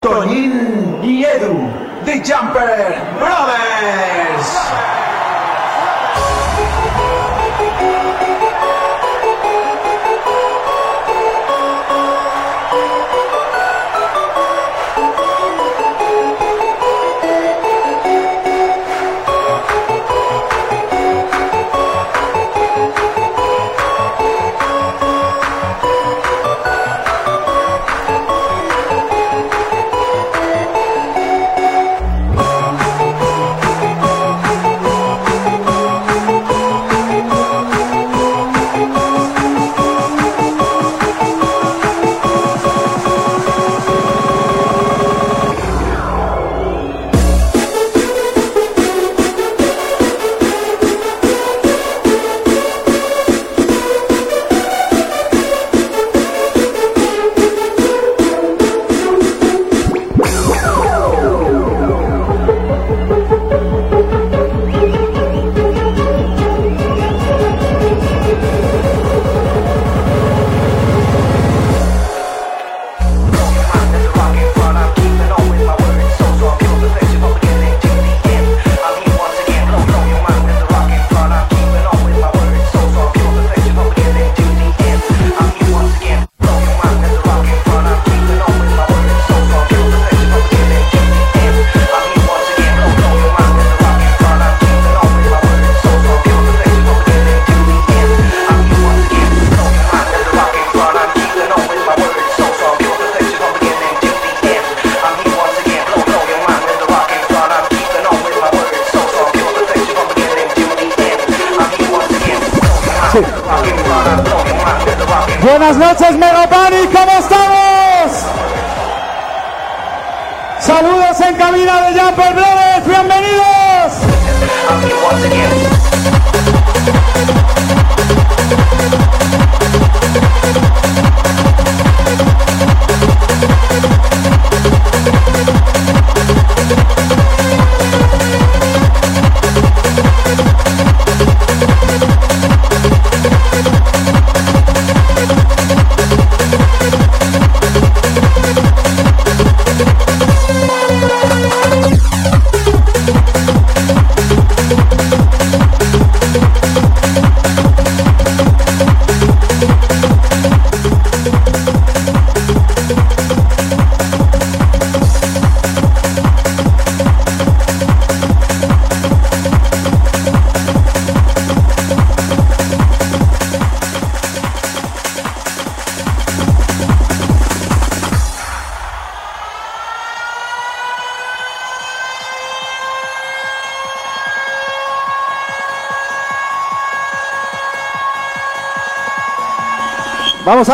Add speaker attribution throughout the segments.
Speaker 1: Toñín y Edu, The Jumper Brothers.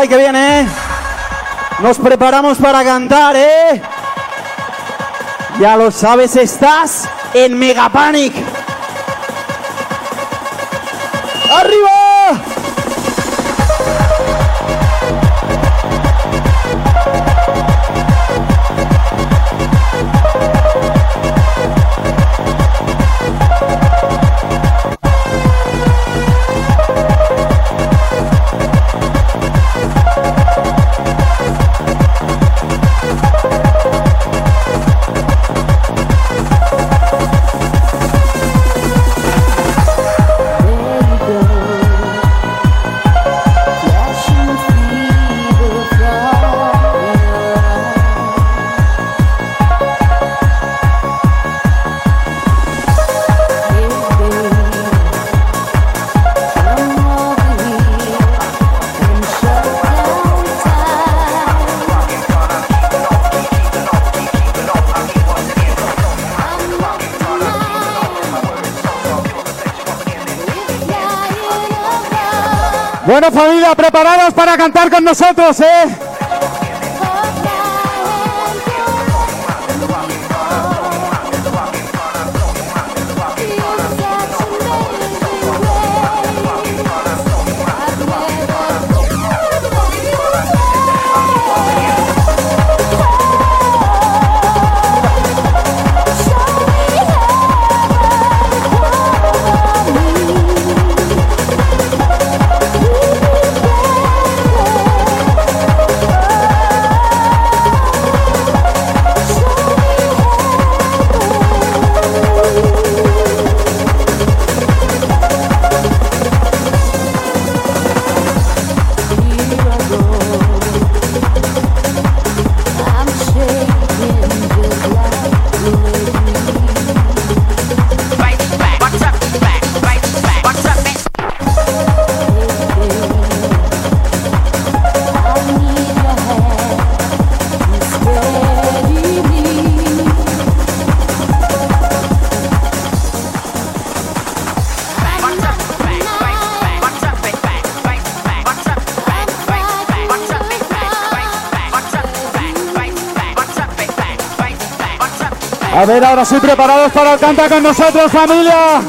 Speaker 2: Que viene, ¿eh? Nos preparamos para cantar, ¿eh? Ya lo sabes, estás en Megapanic. Familia, preparados para cantar con nosotros, ¿eh?
Speaker 3: A ver, ahora sí preparados para el con nosotros, familia.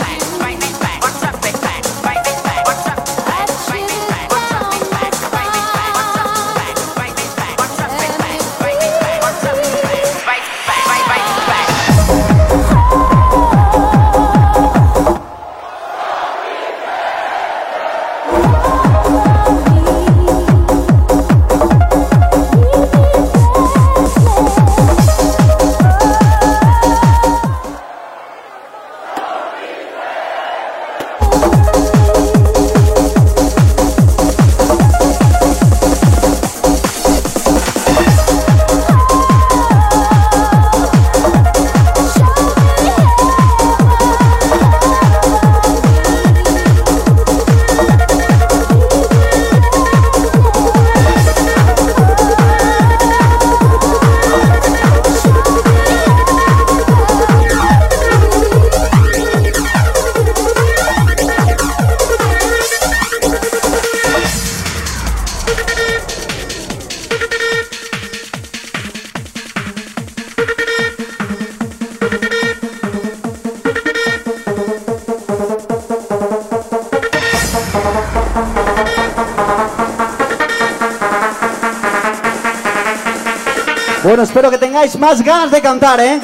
Speaker 3: Más ganas de cantar, ¿eh?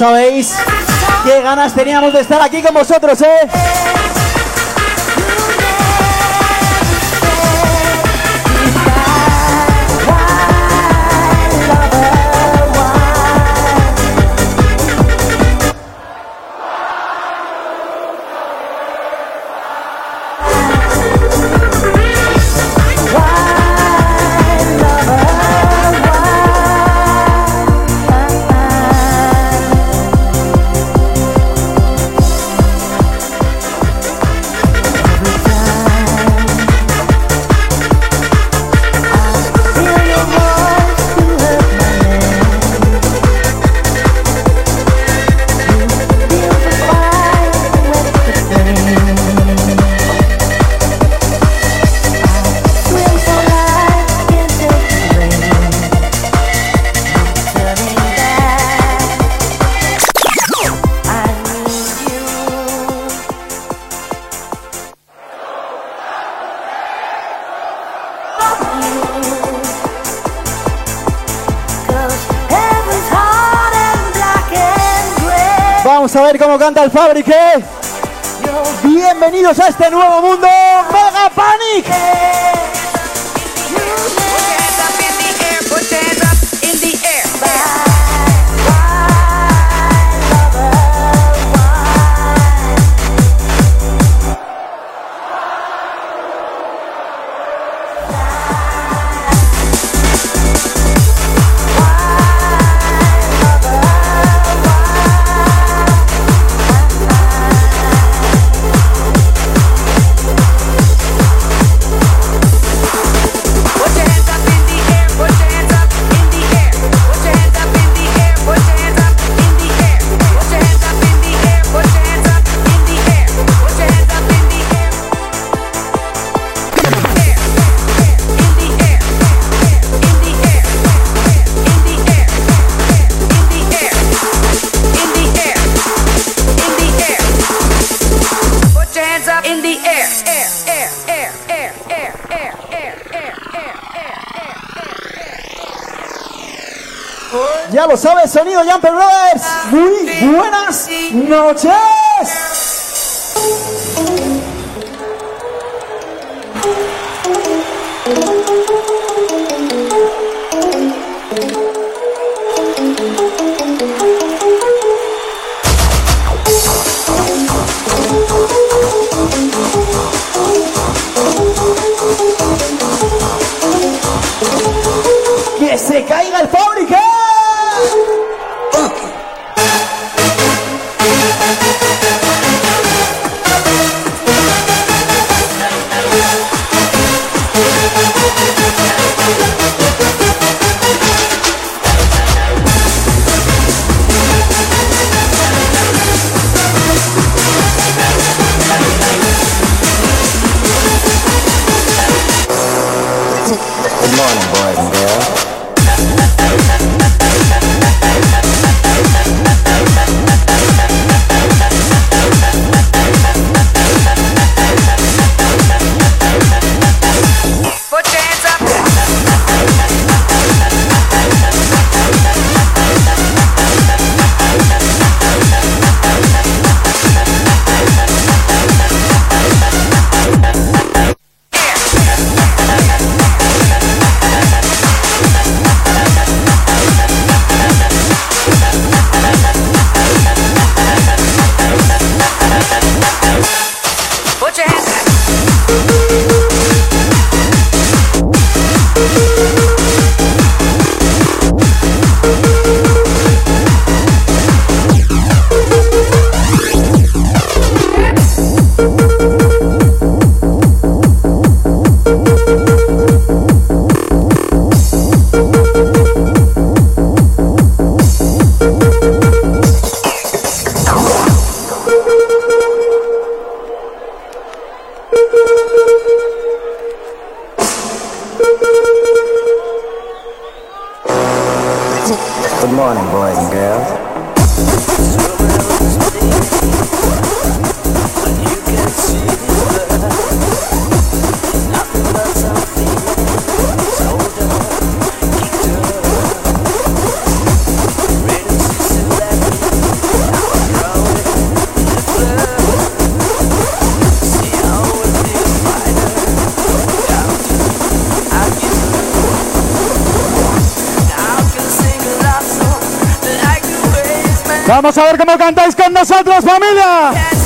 Speaker 3: Sabéis qué ganas teníamos de estar aquí con vosotros, ¿eh? El Fabrique. Bienvenidos a este nuevo mundo,
Speaker 4: sonido,
Speaker 5: Jan
Speaker 4: Vamos a ver cómo cantáis con nosotros, familia.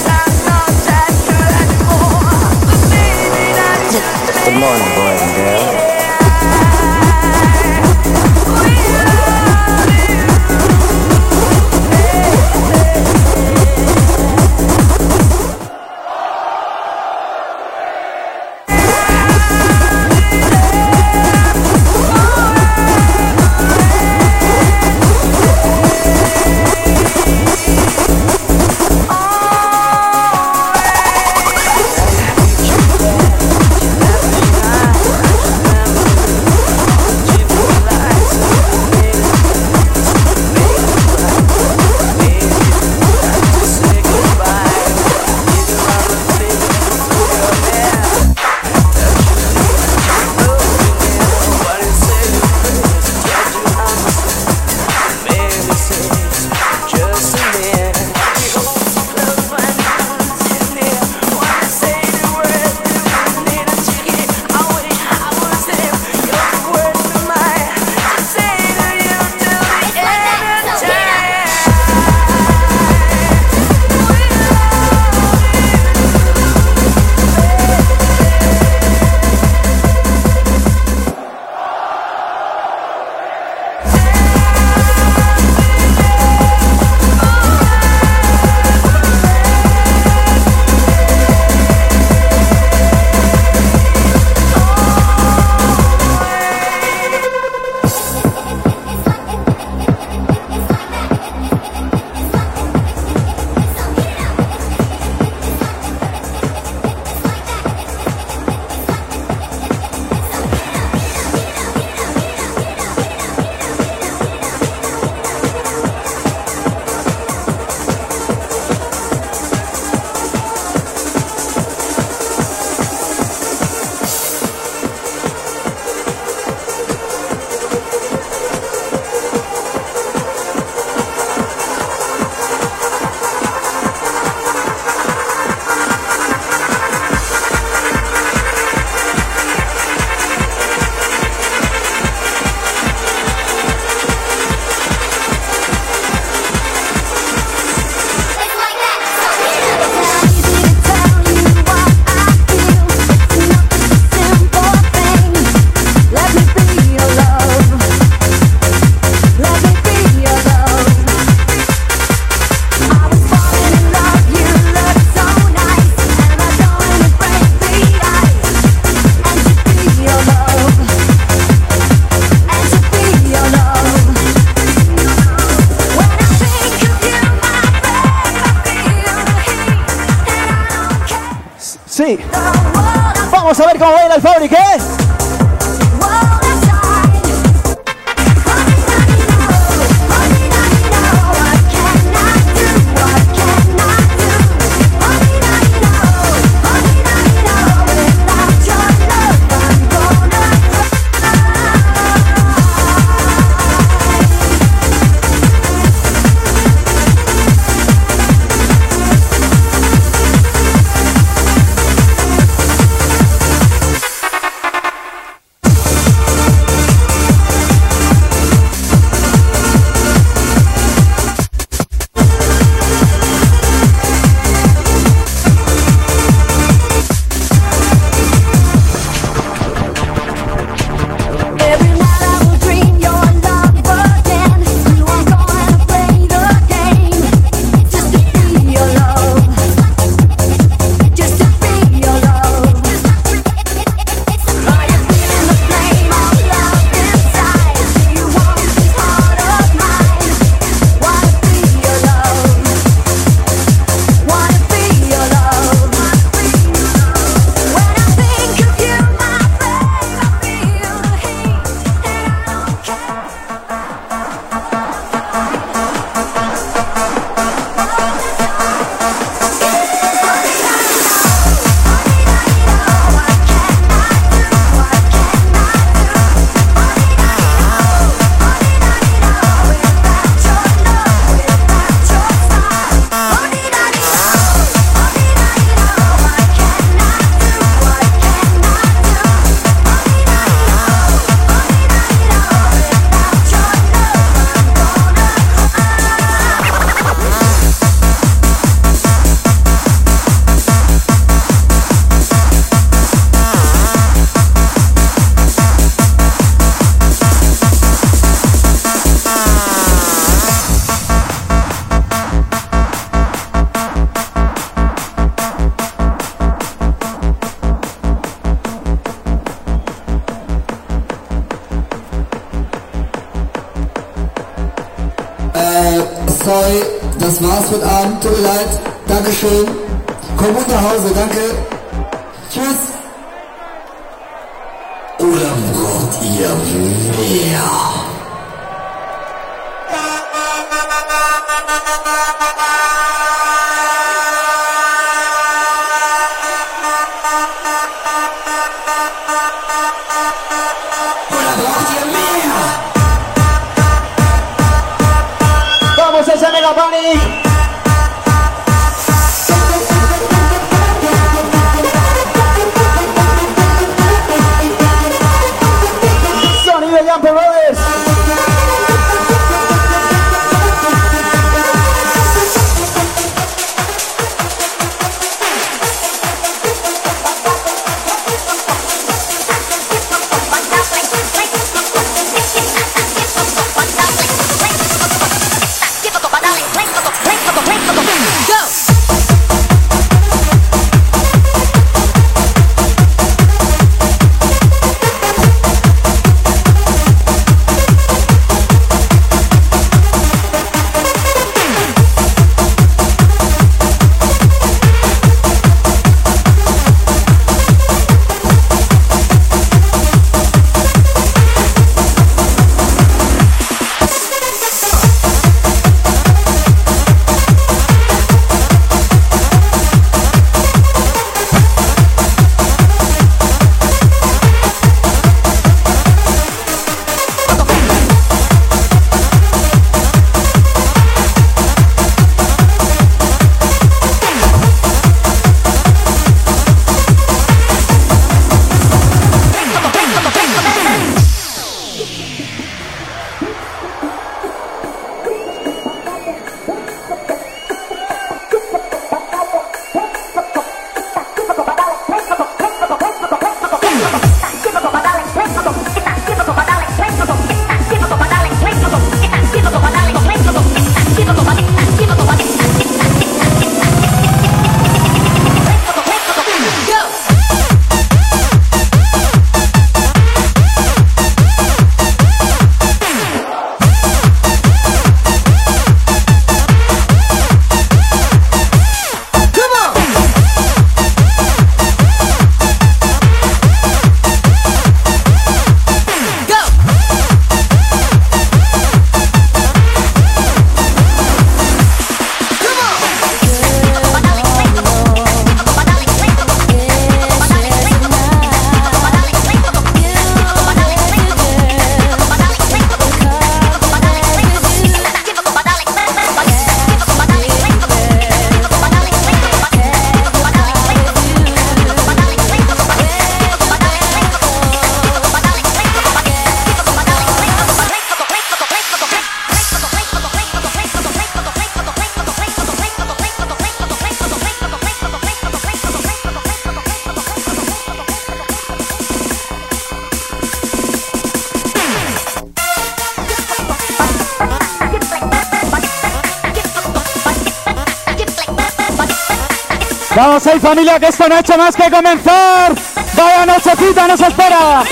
Speaker 2: familia, que esta noche más que comenzar. Vaya nochecita nos espera.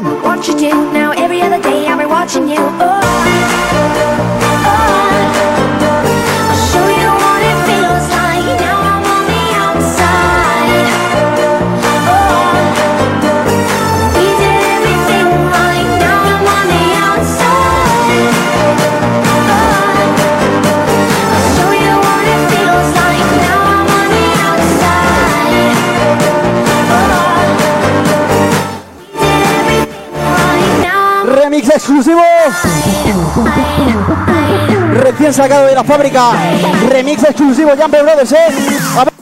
Speaker 2: Que sacado de la fábrica. Remix exclusivo Jumper Brothers, ¿eh? A ver.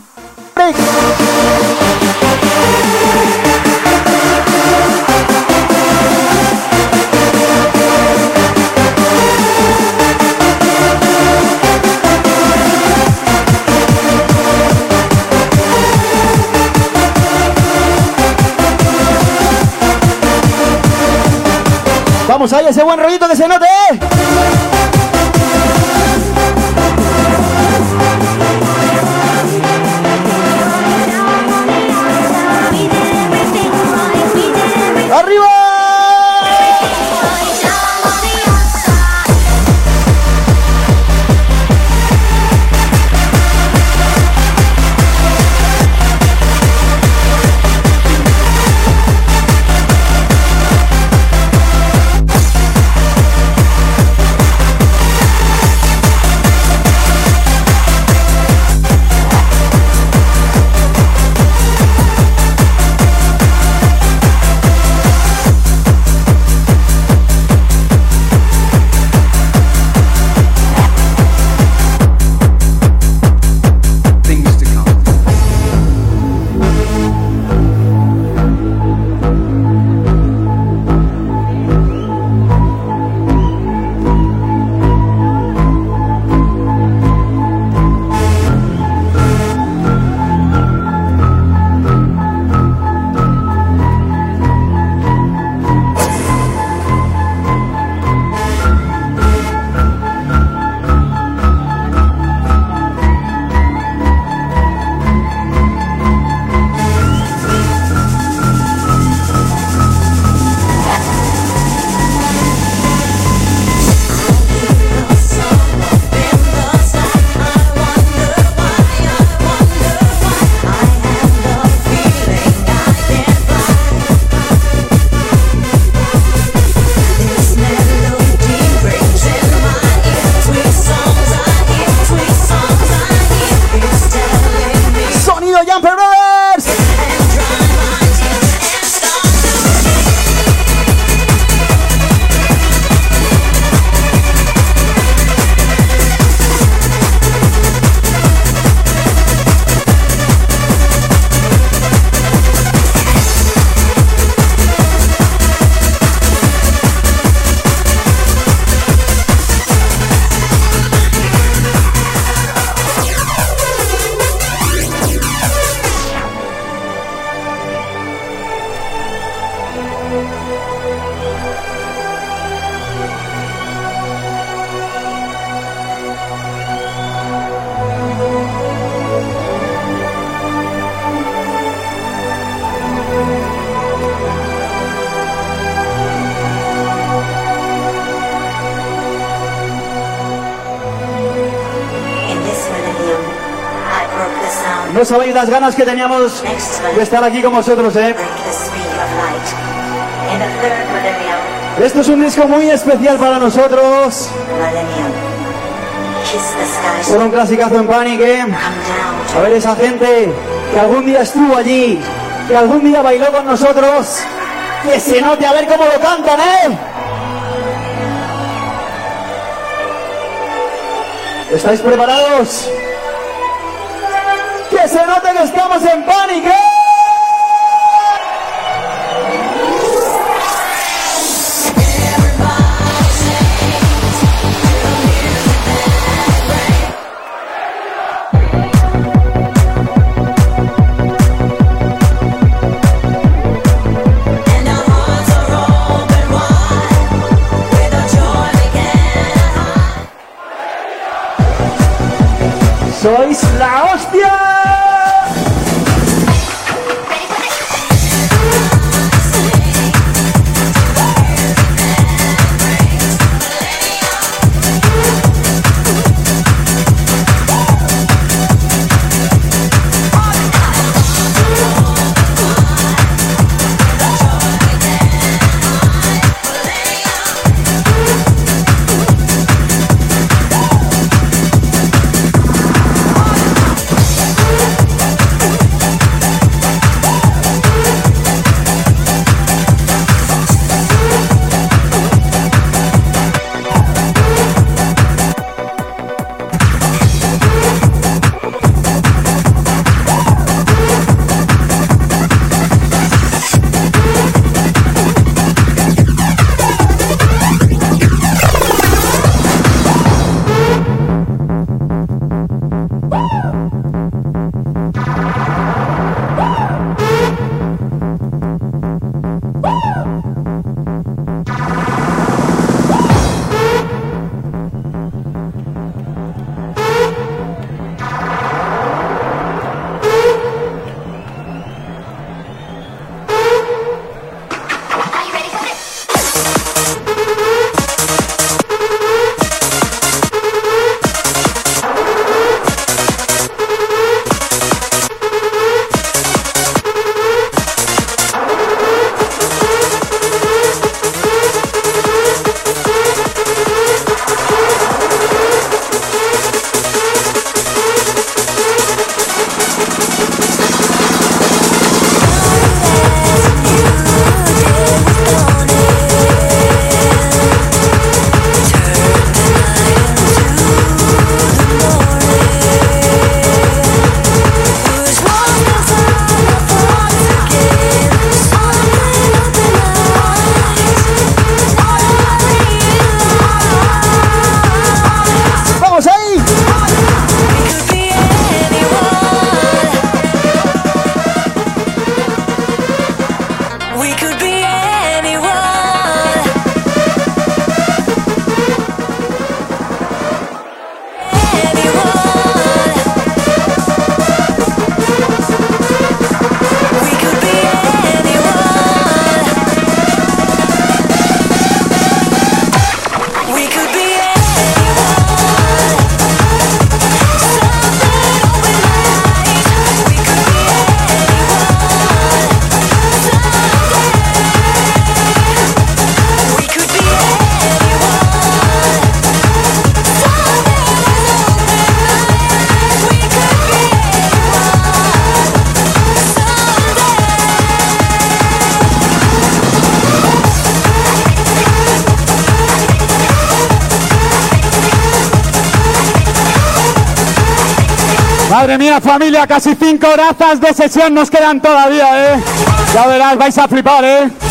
Speaker 2: Vamos ahí, ese buen rollito que se note, No sabéis las ganas que teníamos de estar aquí con vosotros, ¿eh? Esto es un disco muy especial para nosotros. Por un clasicazo en Panic, ¿eh? A ver esa gente que algún día estuvo allí, que algún día bailó con nosotros, que se note a ver cómo lo cantan, ¿eh? ¿Estáis preparados? se nota que estamos en pánico. familia, casi cinco horazas de sesión nos quedan todavía, ¿eh? Ya verás, vais a flipar, ¿eh?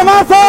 Speaker 2: Temazo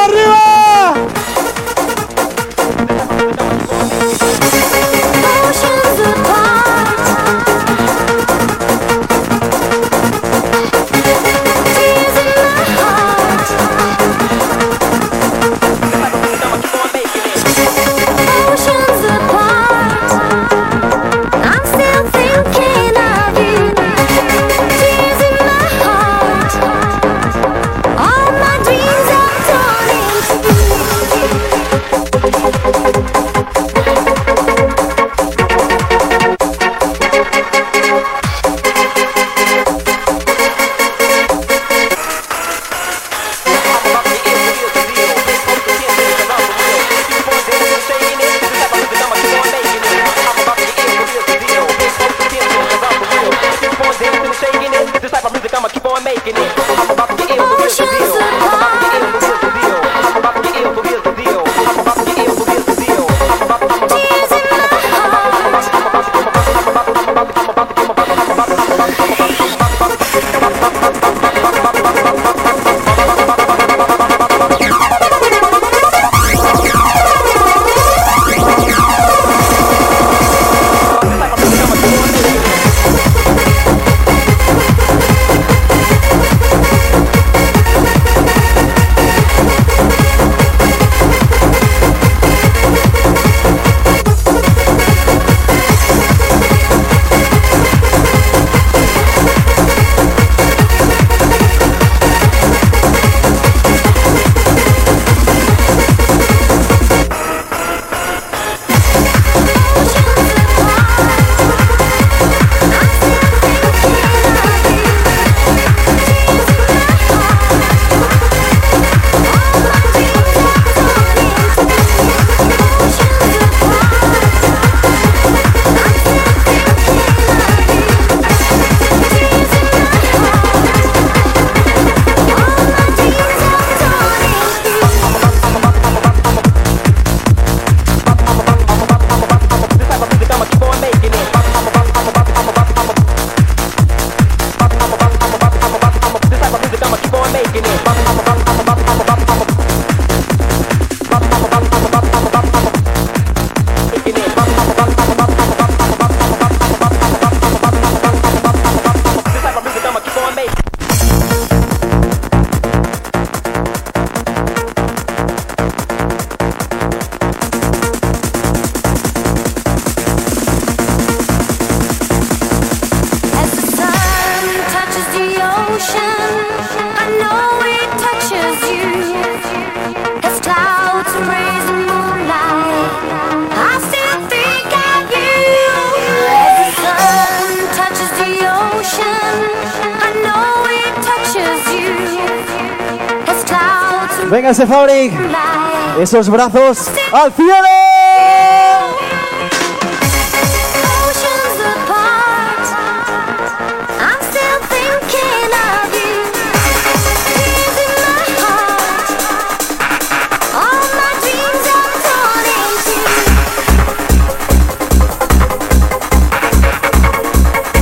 Speaker 2: esos brazos al cielo.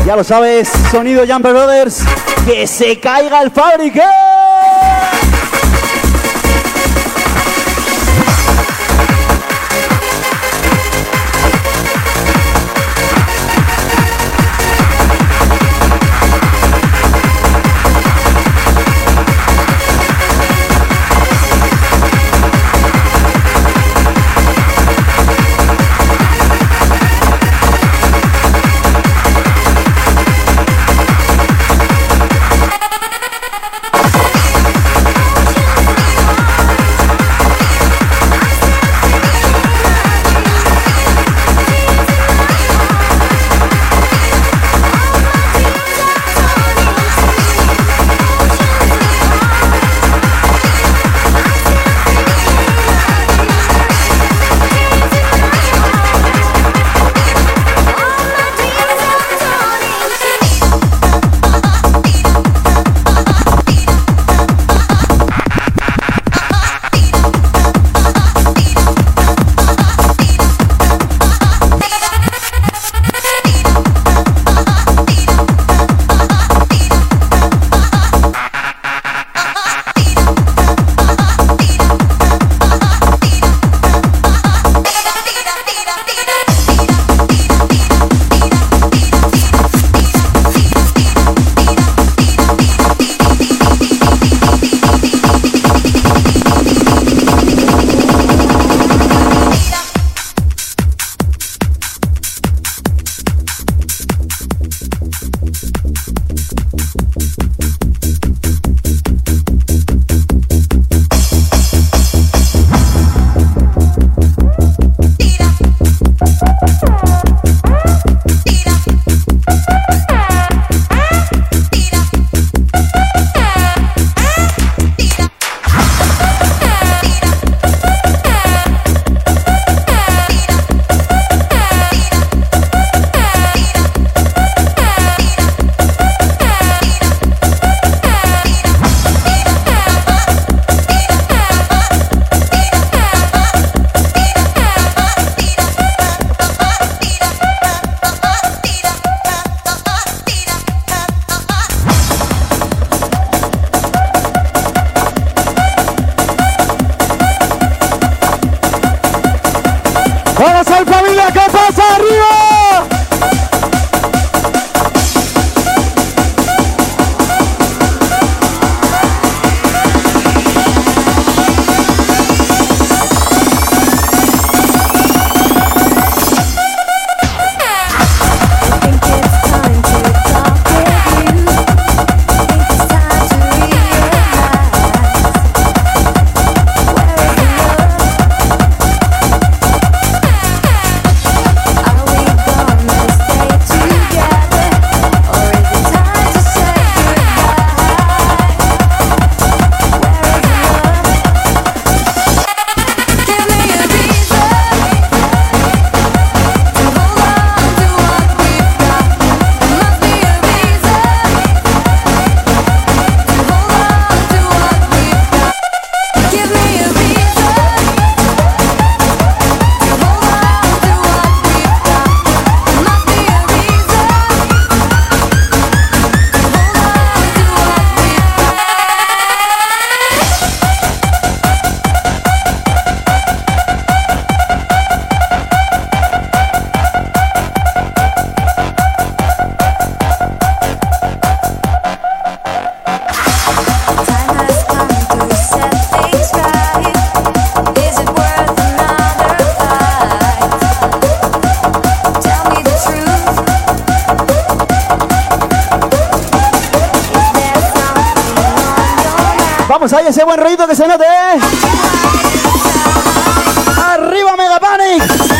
Speaker 2: Ya lo sabes, sonido Jumper Brothers, que se caiga el fabrique. Vamos ahí, ese buen ruido que se note. ¿eh? Arriba
Speaker 6: Megapanic.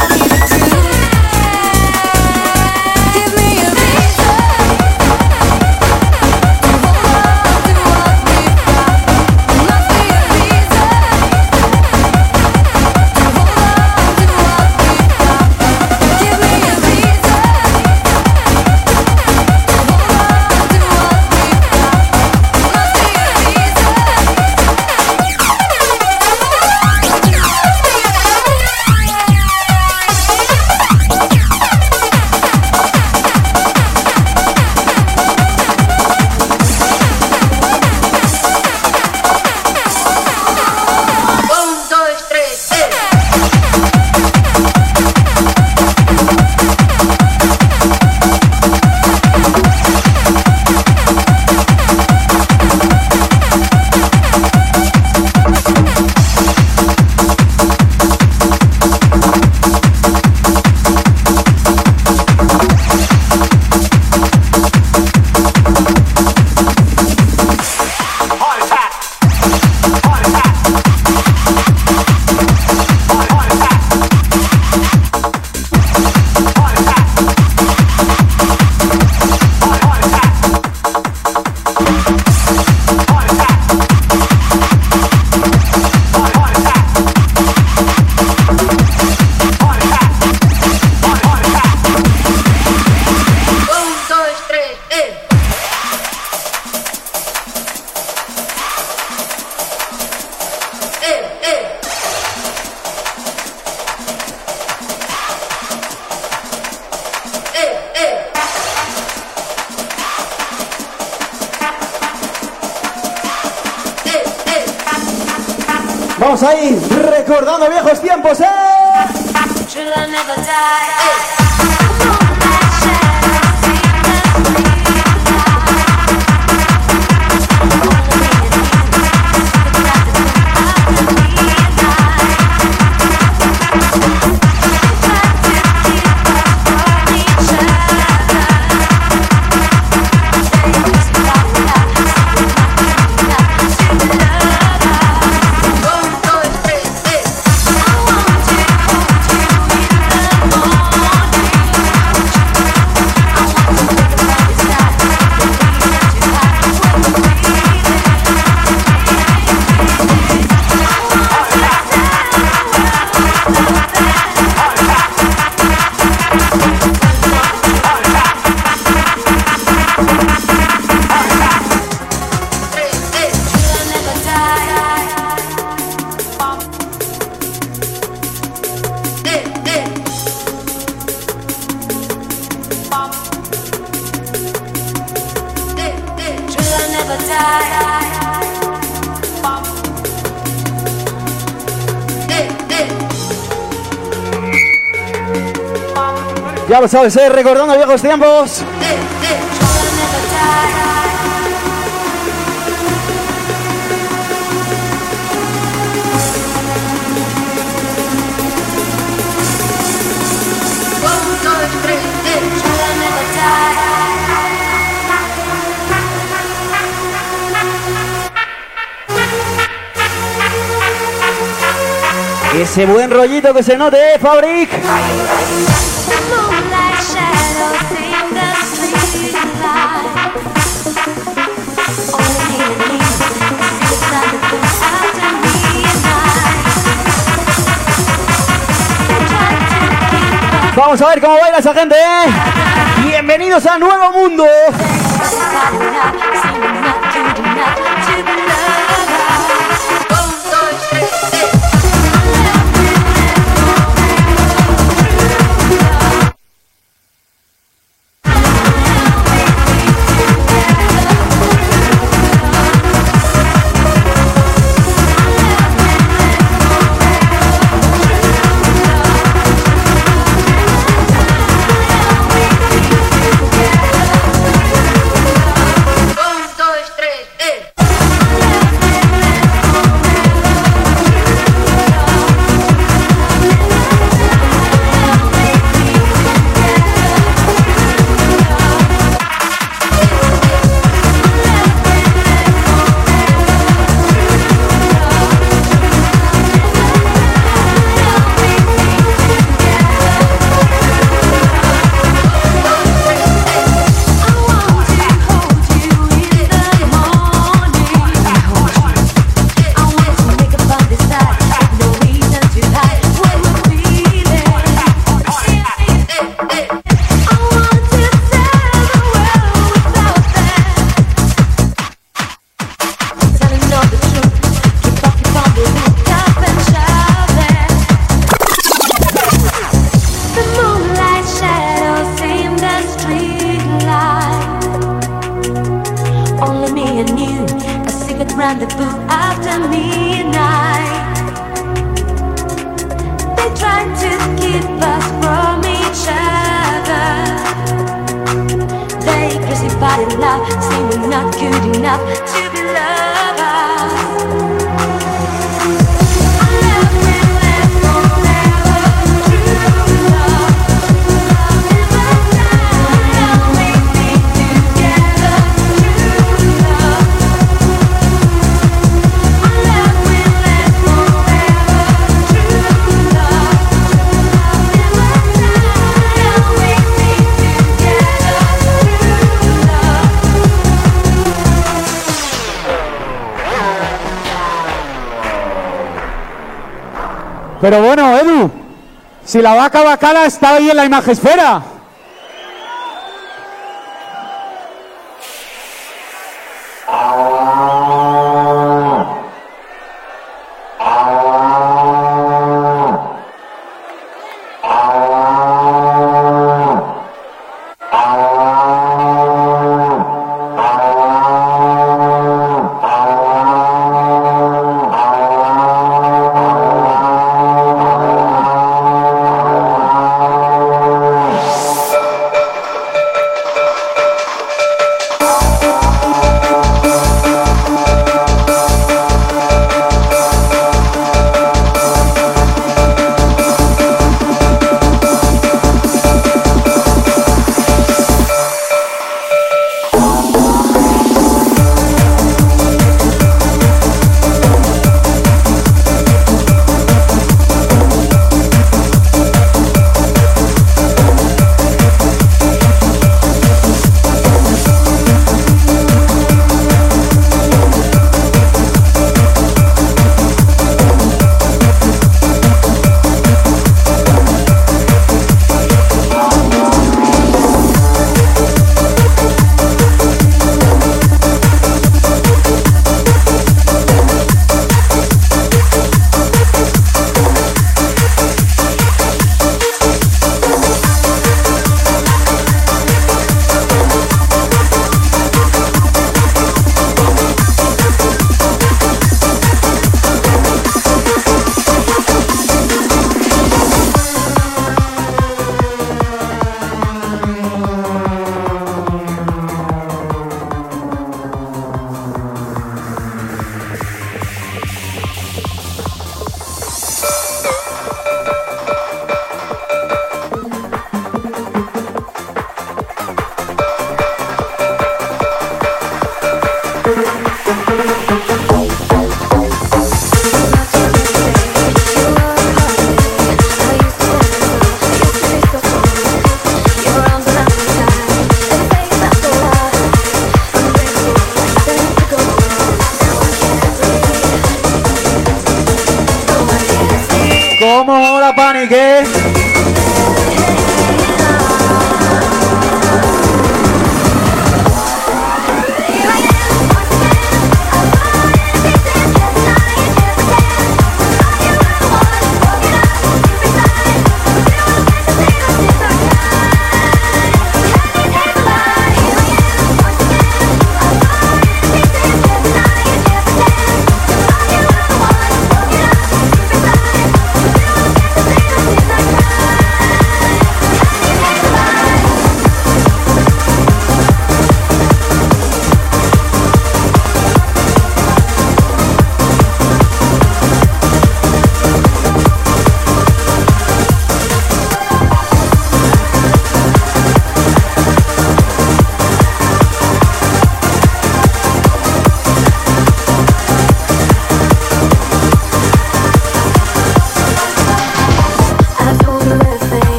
Speaker 2: Carlos Salcer recordando viejos tiempos. Ese buen rollito que se note, ¿eh, Fabric. Vamos a ver cómo baila esa gente. ¿eh? Bienvenidos a Nuevo Mundo.
Speaker 4: Si la vaca bacala está ahí en la
Speaker 2: imagesfera.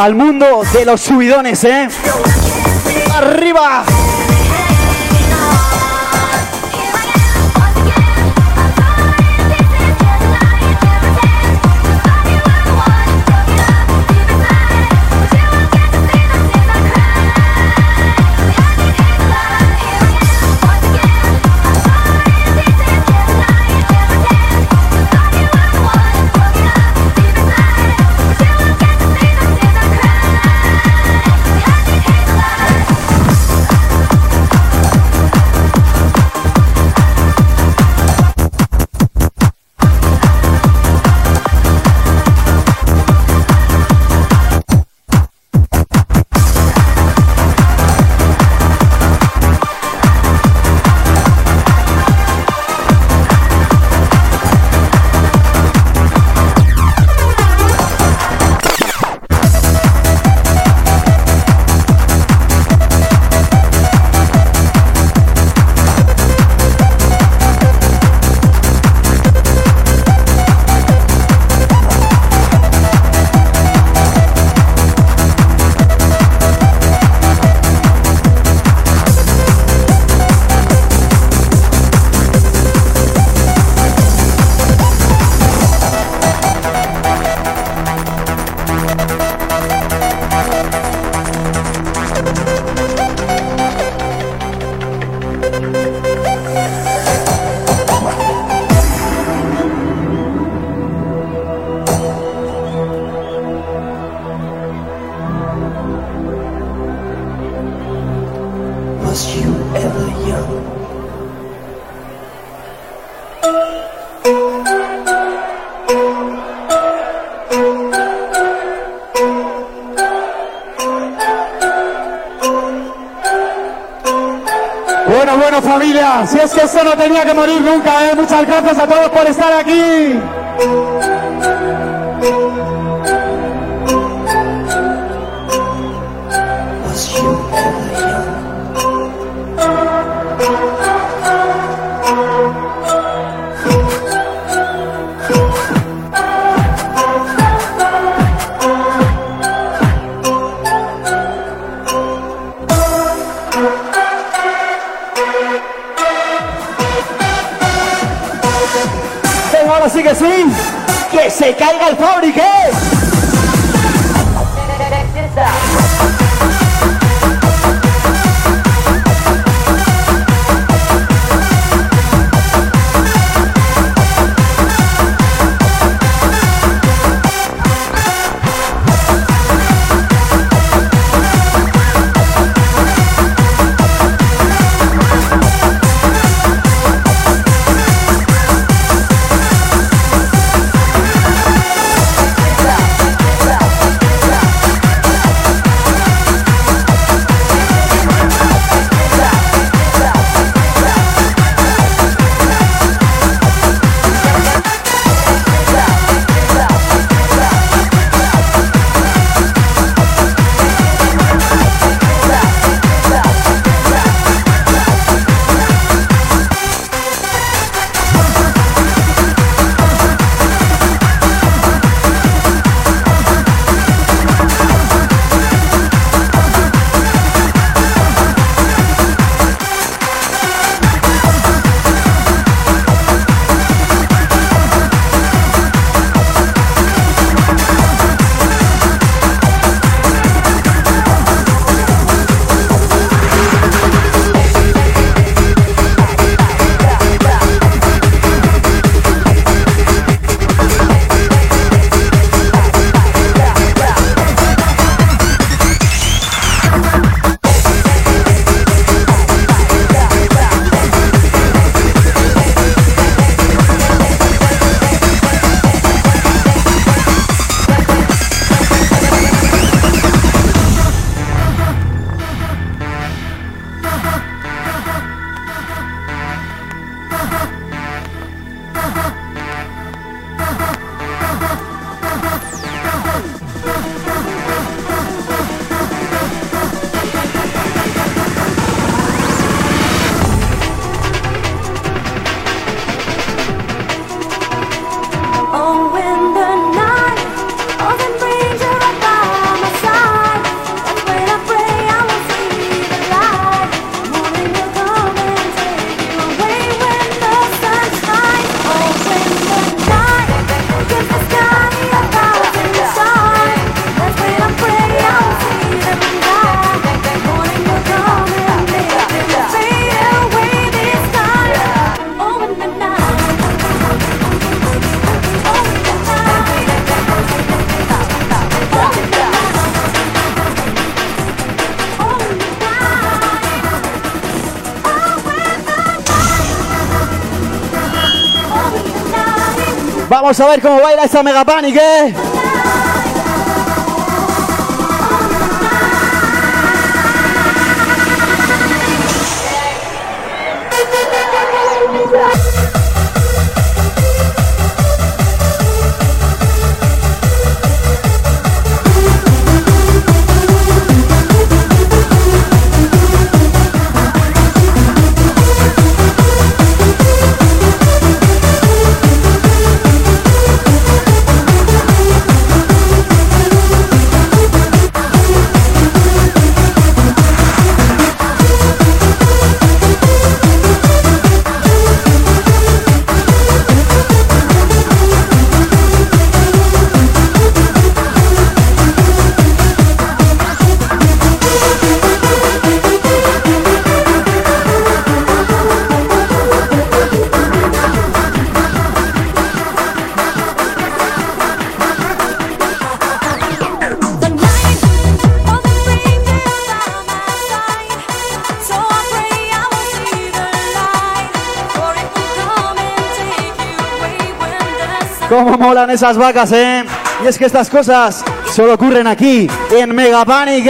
Speaker 2: al mundo de los subidones, ¿eh? ¡Arriba!
Speaker 4: Si es que esto no tenía que morir nunca. ¿eh? Muchas gracias a todos por estar aquí.
Speaker 2: se caiga el
Speaker 7: fabrique. a ver cómo baila esa mega panic. ¿eh? molan esas vacas, ¿eh? Y es que estas cosas solo ocurren aquí, en
Speaker 2: Megapanic.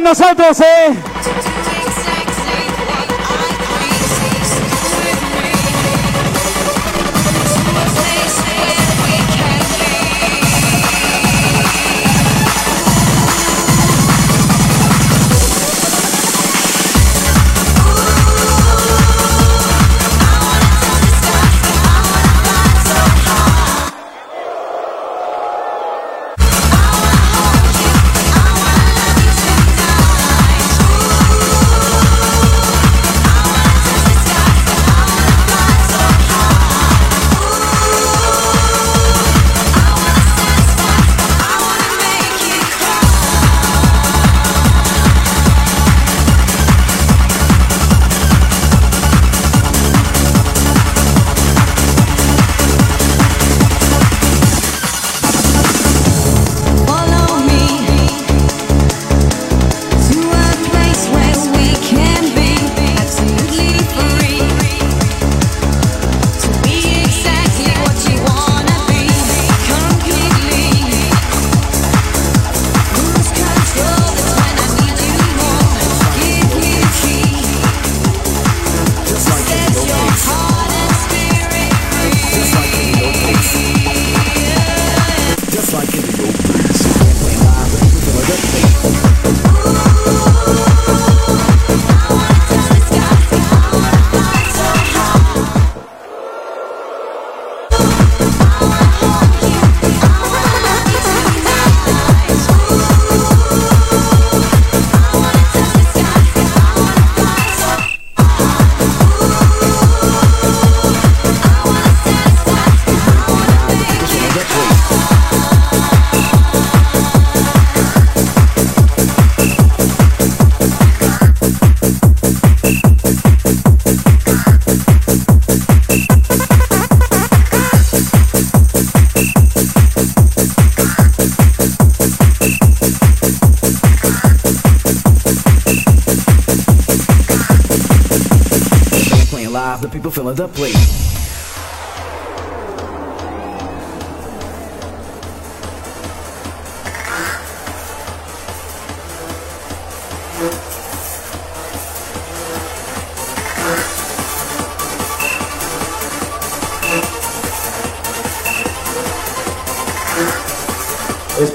Speaker 2: nosotros. ¿eh?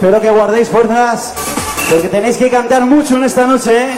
Speaker 2: Espero que guardéis fuerzas, porque tenéis que cantar mucho en esta noche, ¿eh?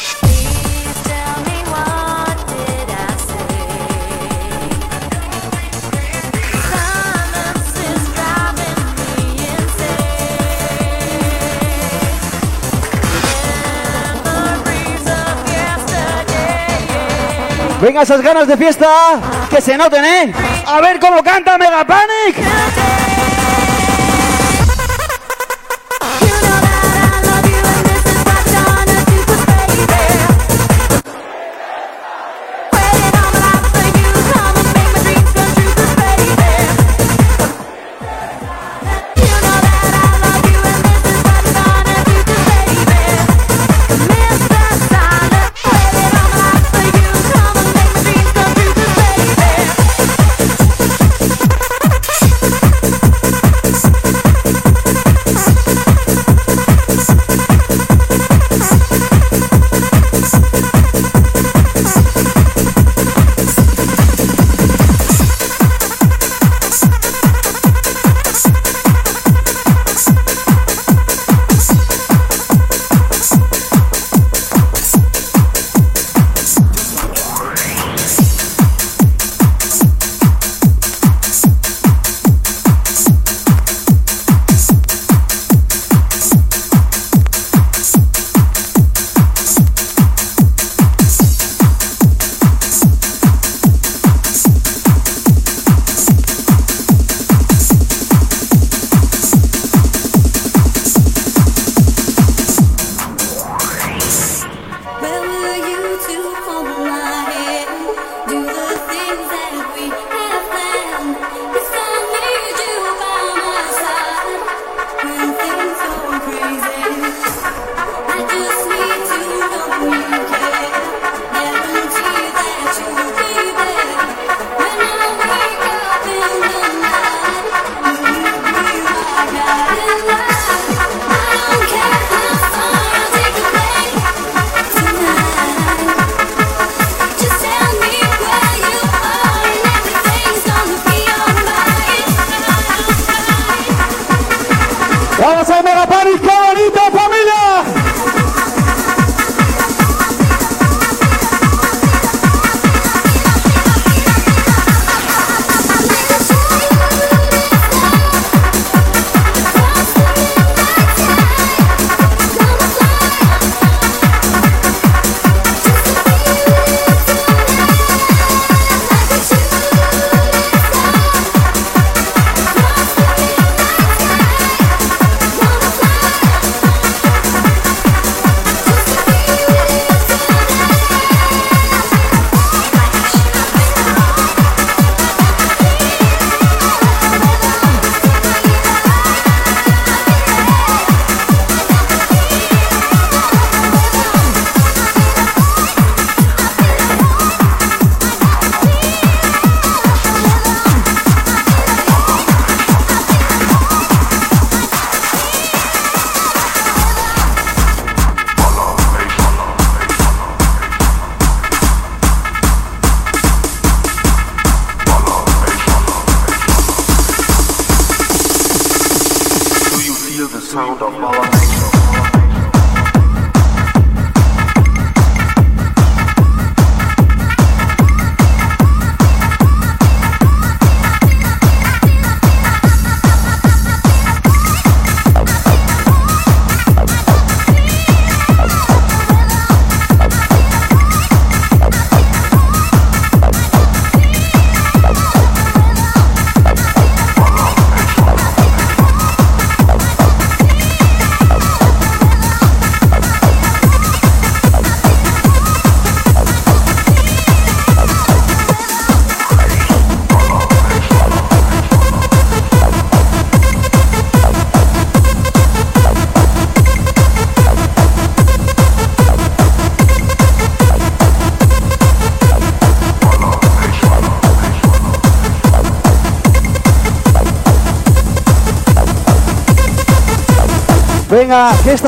Speaker 2: Venga, esas ganas de fiesta que se noten, ¿eh? A ver cómo canta Megapanic.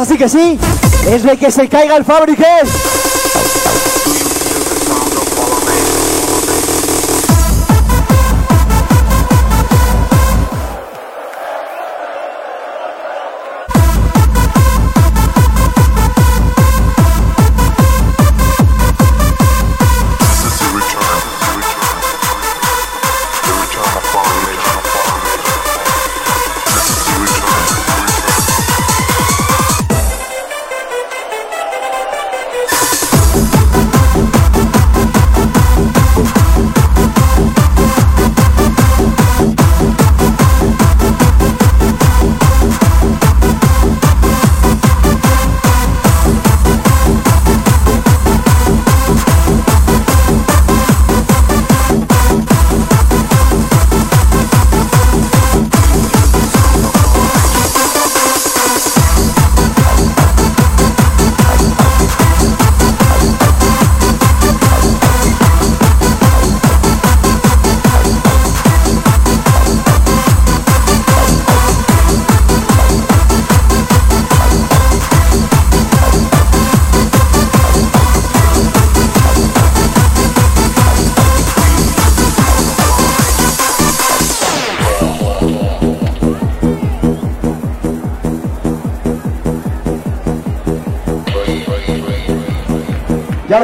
Speaker 7: así que sí, es de que se caiga el Fabriques.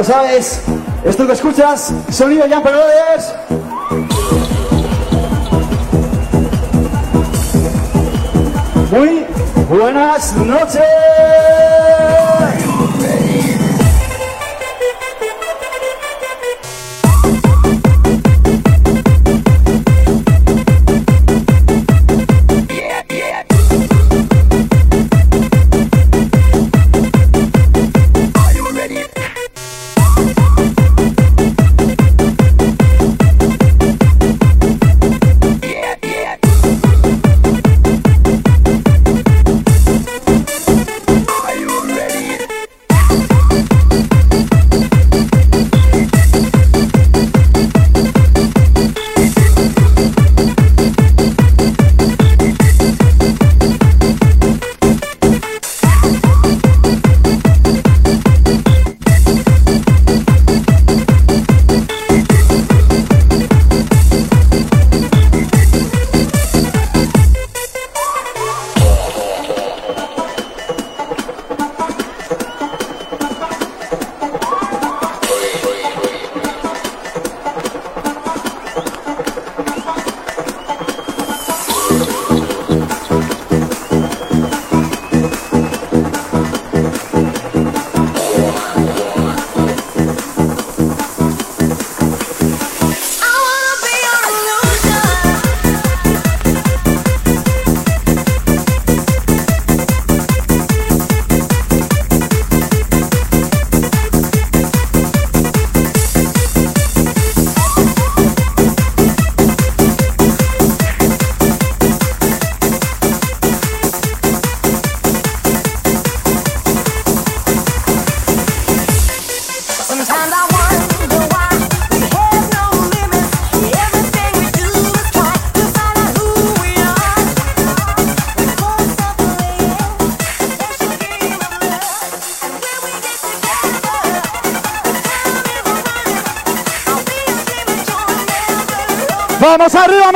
Speaker 7: sabes. Esto que escuchas, sonido ya Brothers. Muy buenas noches. Vamos arriba,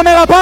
Speaker 2: sentimiento Mega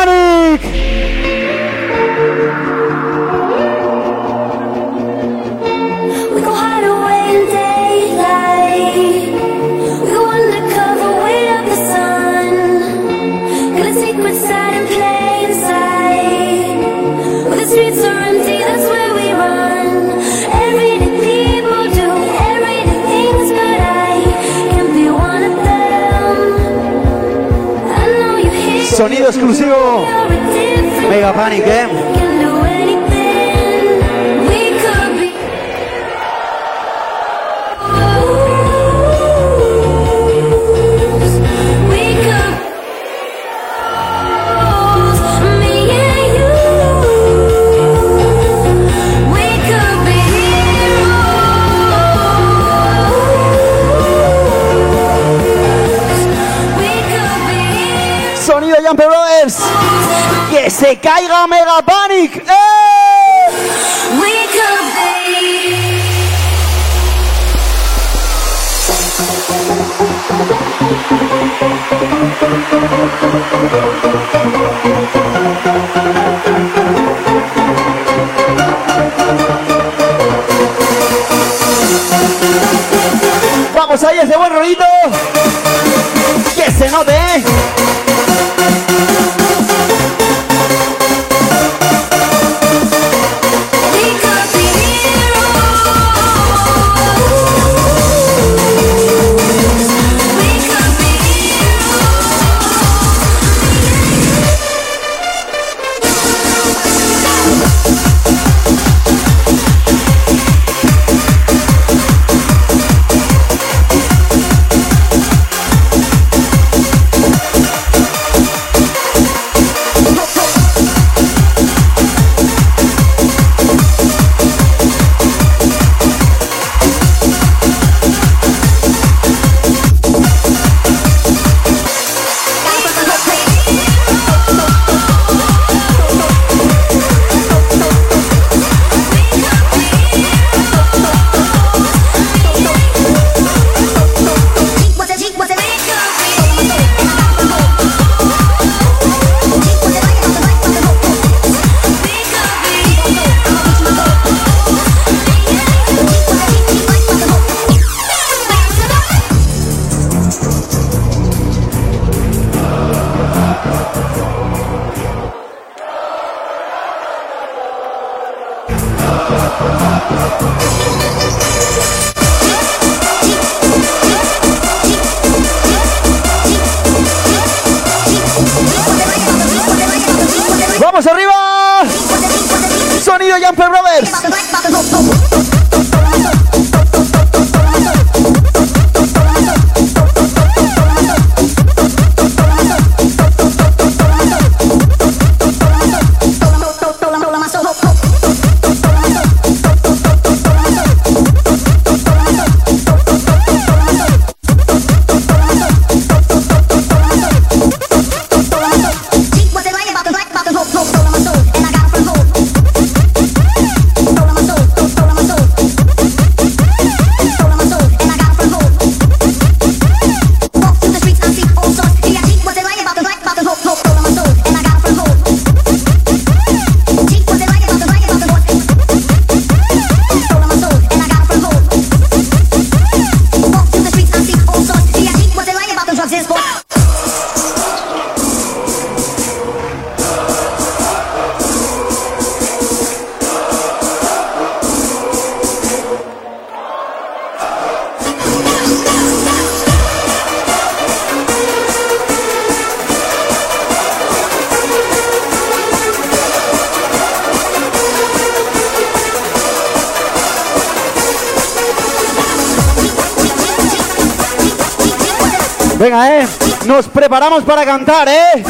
Speaker 2: Nos preparamos para cantar, eh.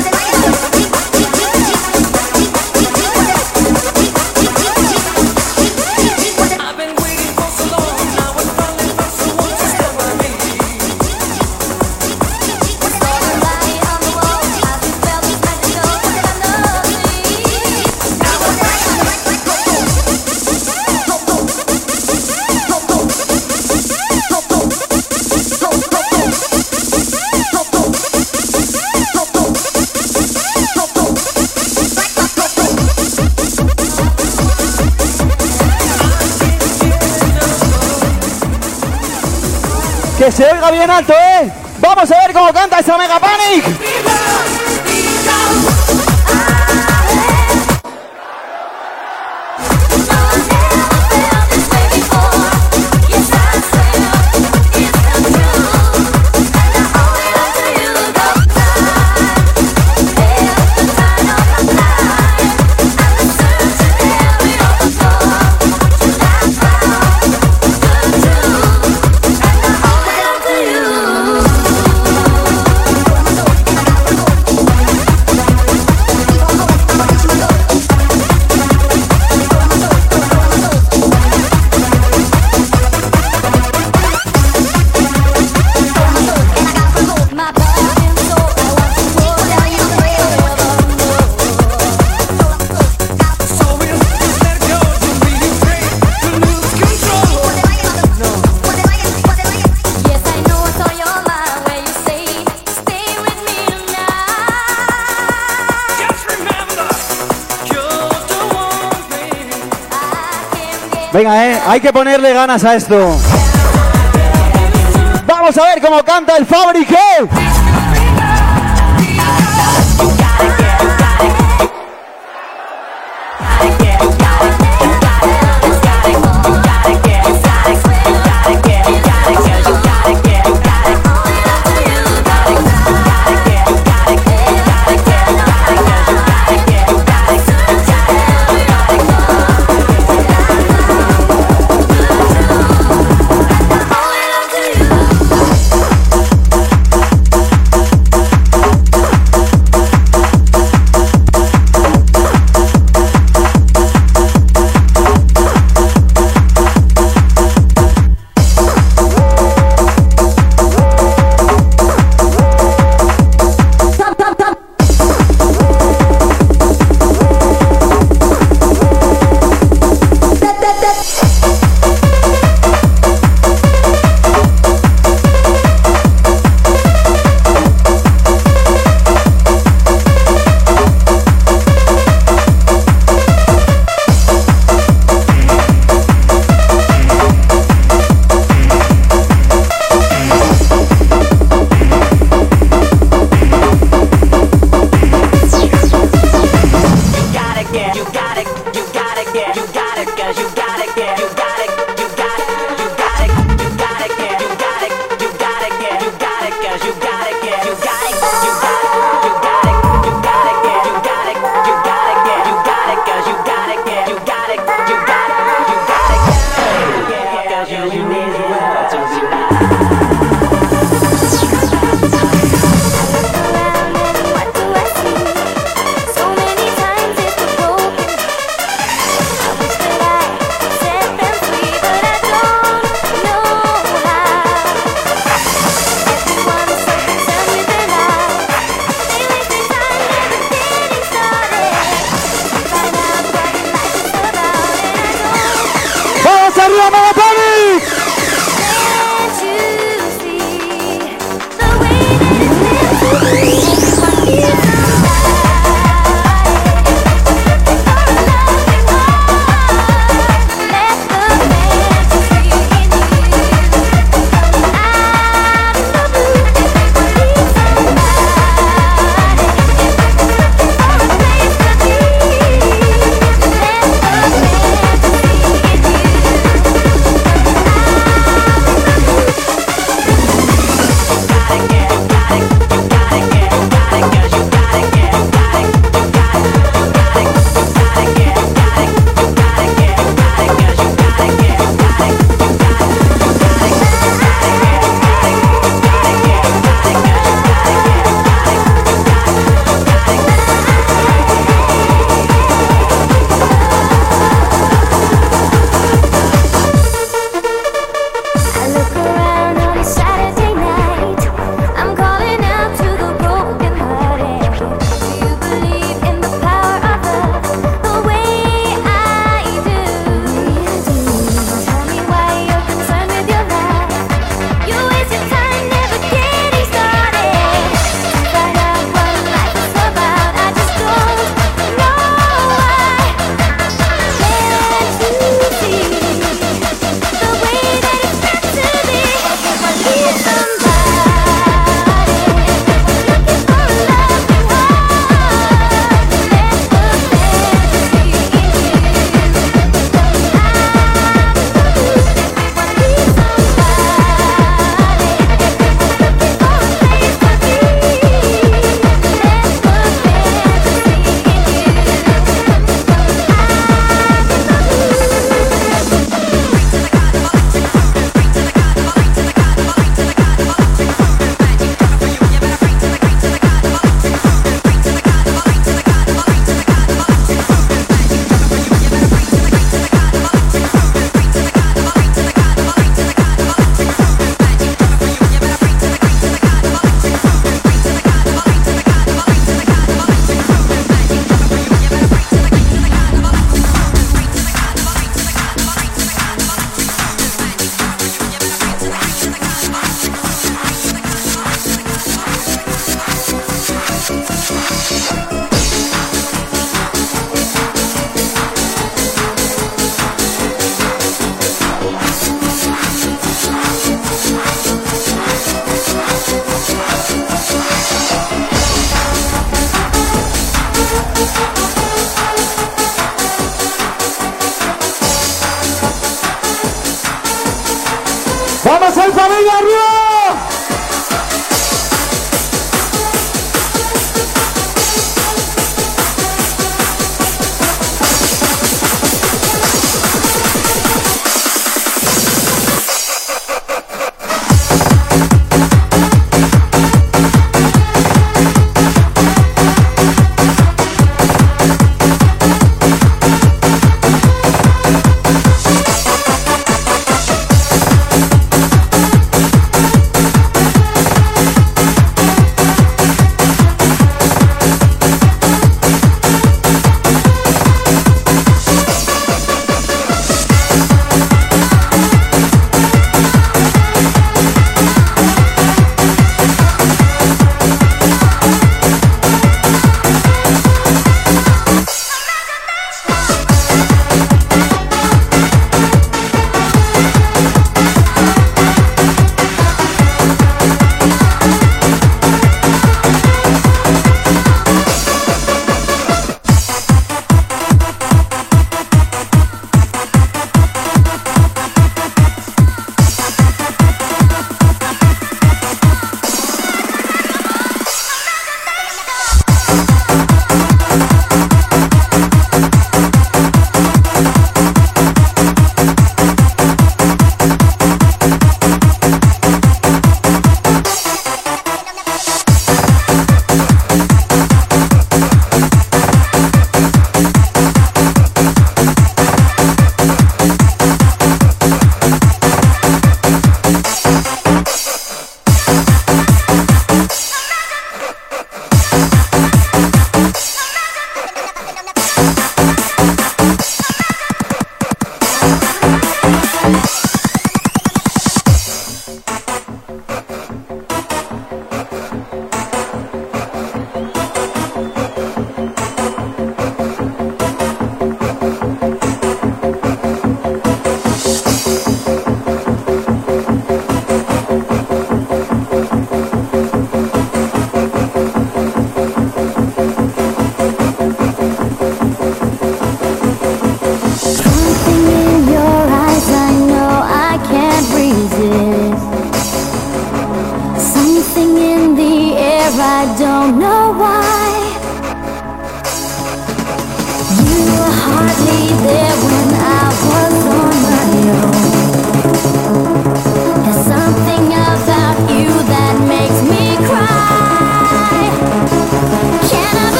Speaker 2: Que se oiga bien alto, eh. Vamos a ver cómo canta esa Mega Panic. Venga, eh. Hay que ponerle ganas a esto. Vamos a ver cómo canta el Fabric.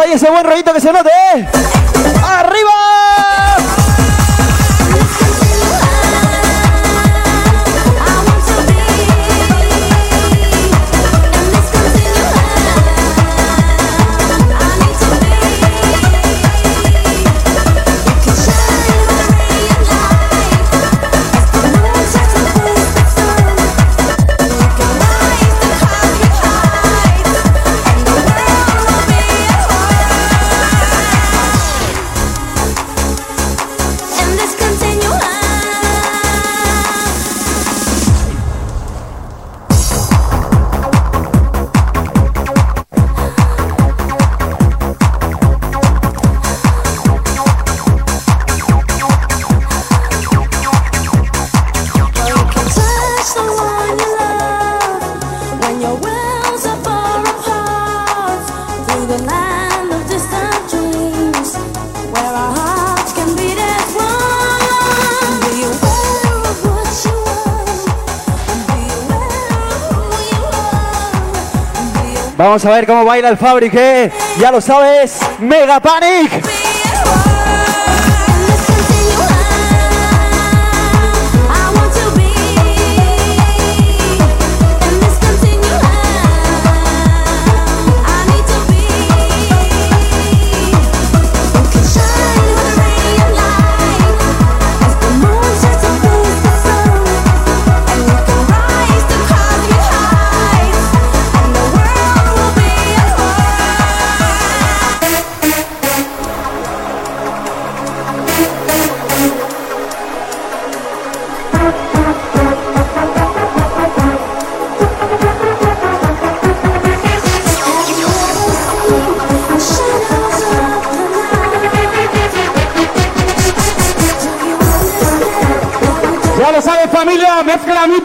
Speaker 2: ahí ese buen rollito que se note. ¿eh? Vamos a ver cómo baila el Fabric. Ya lo sabes, Mega Panic. mesclamos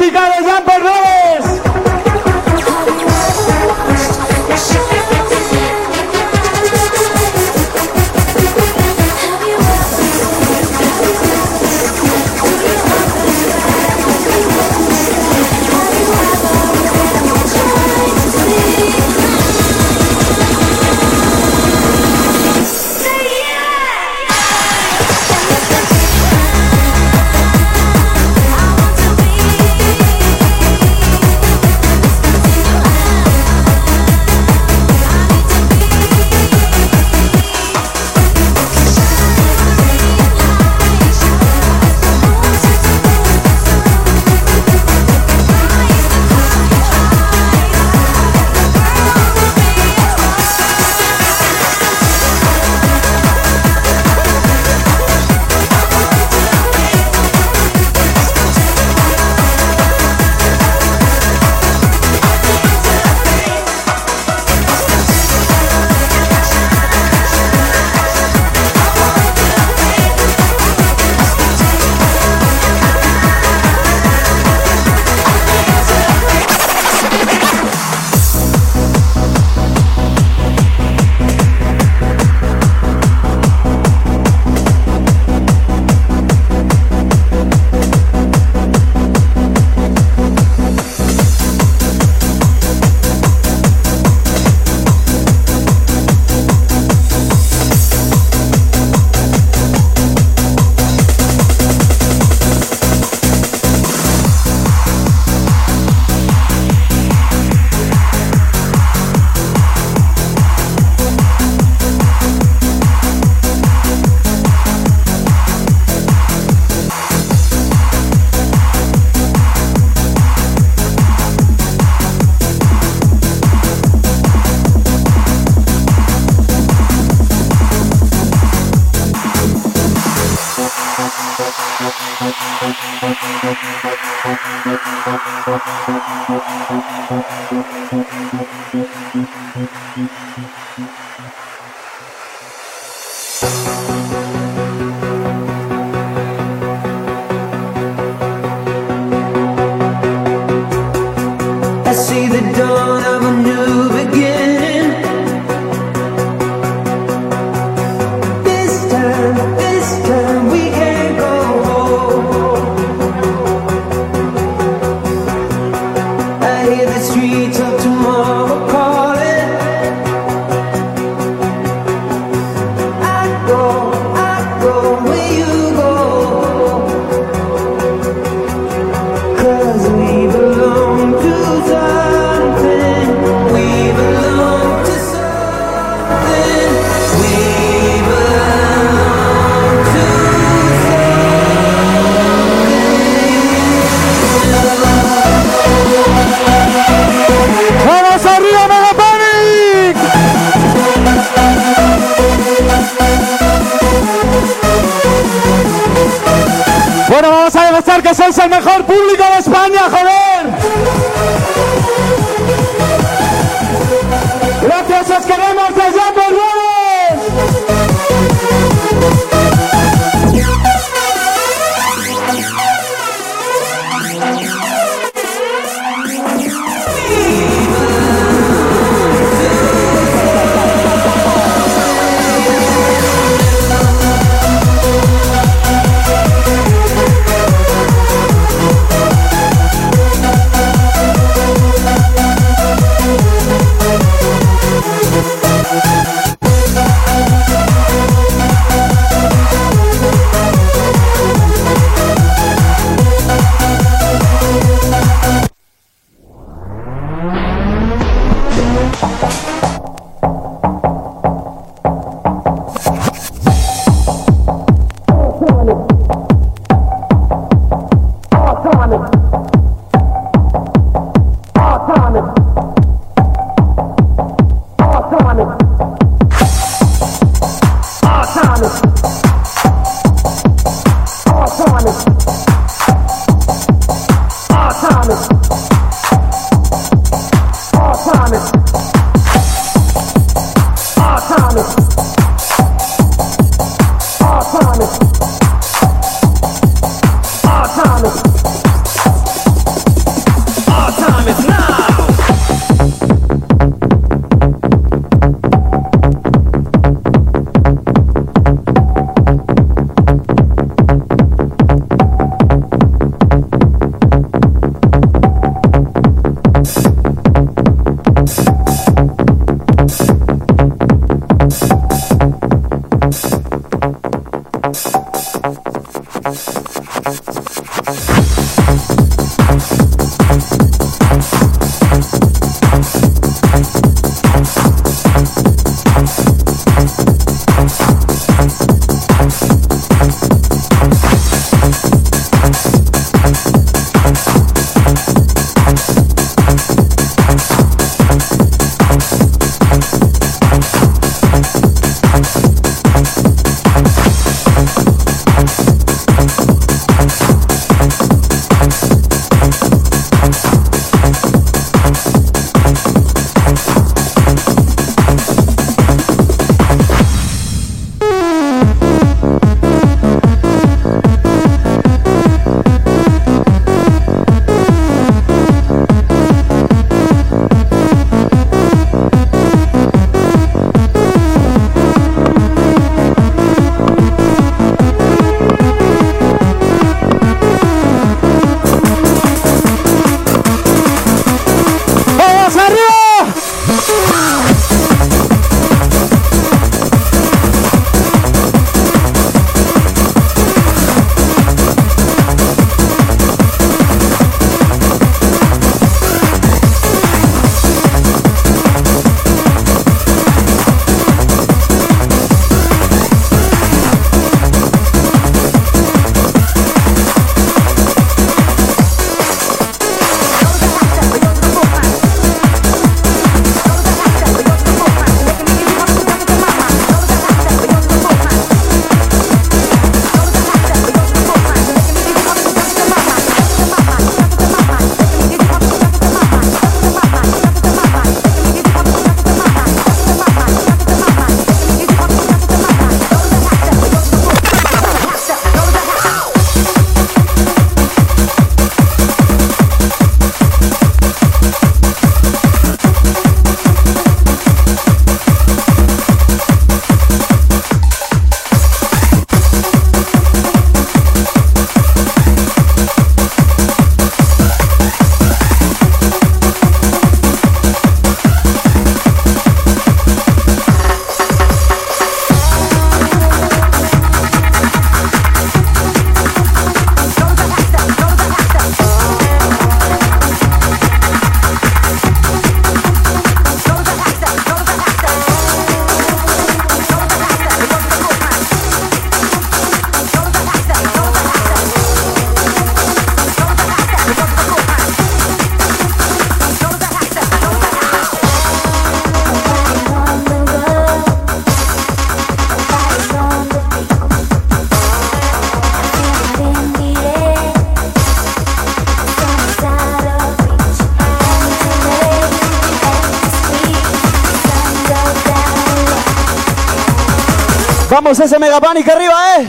Speaker 2: ese Mega Panic arriba, eh.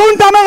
Speaker 4: Los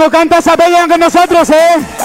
Speaker 5: Como canta Sabellan con nosotros, ¿eh?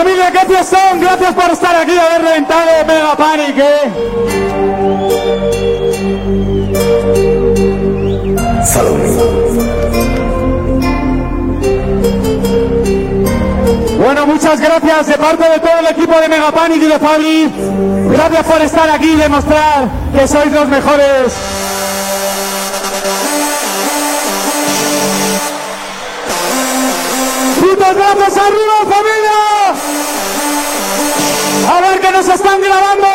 Speaker 4: Familia, qué fiestón. Gracias por estar aquí y haber reventado Mega Panic, eh. Bueno, muchas gracias de parte de todo el equipo de Mega Panic y de Fabri. Gracias por estar aquí y demostrar que sois los mejores. ¡Putos brazos arriba, familia! Nos están grabando.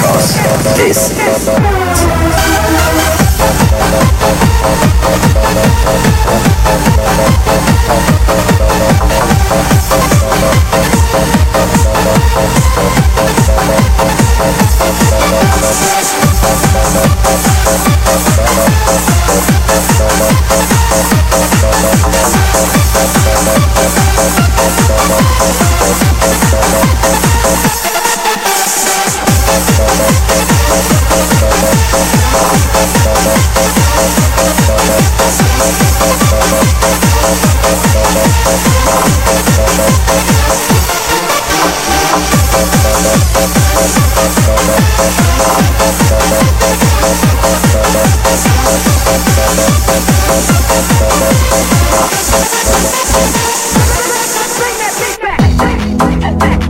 Speaker 8: Cause this rocks. Follow me. Cause this
Speaker 2: You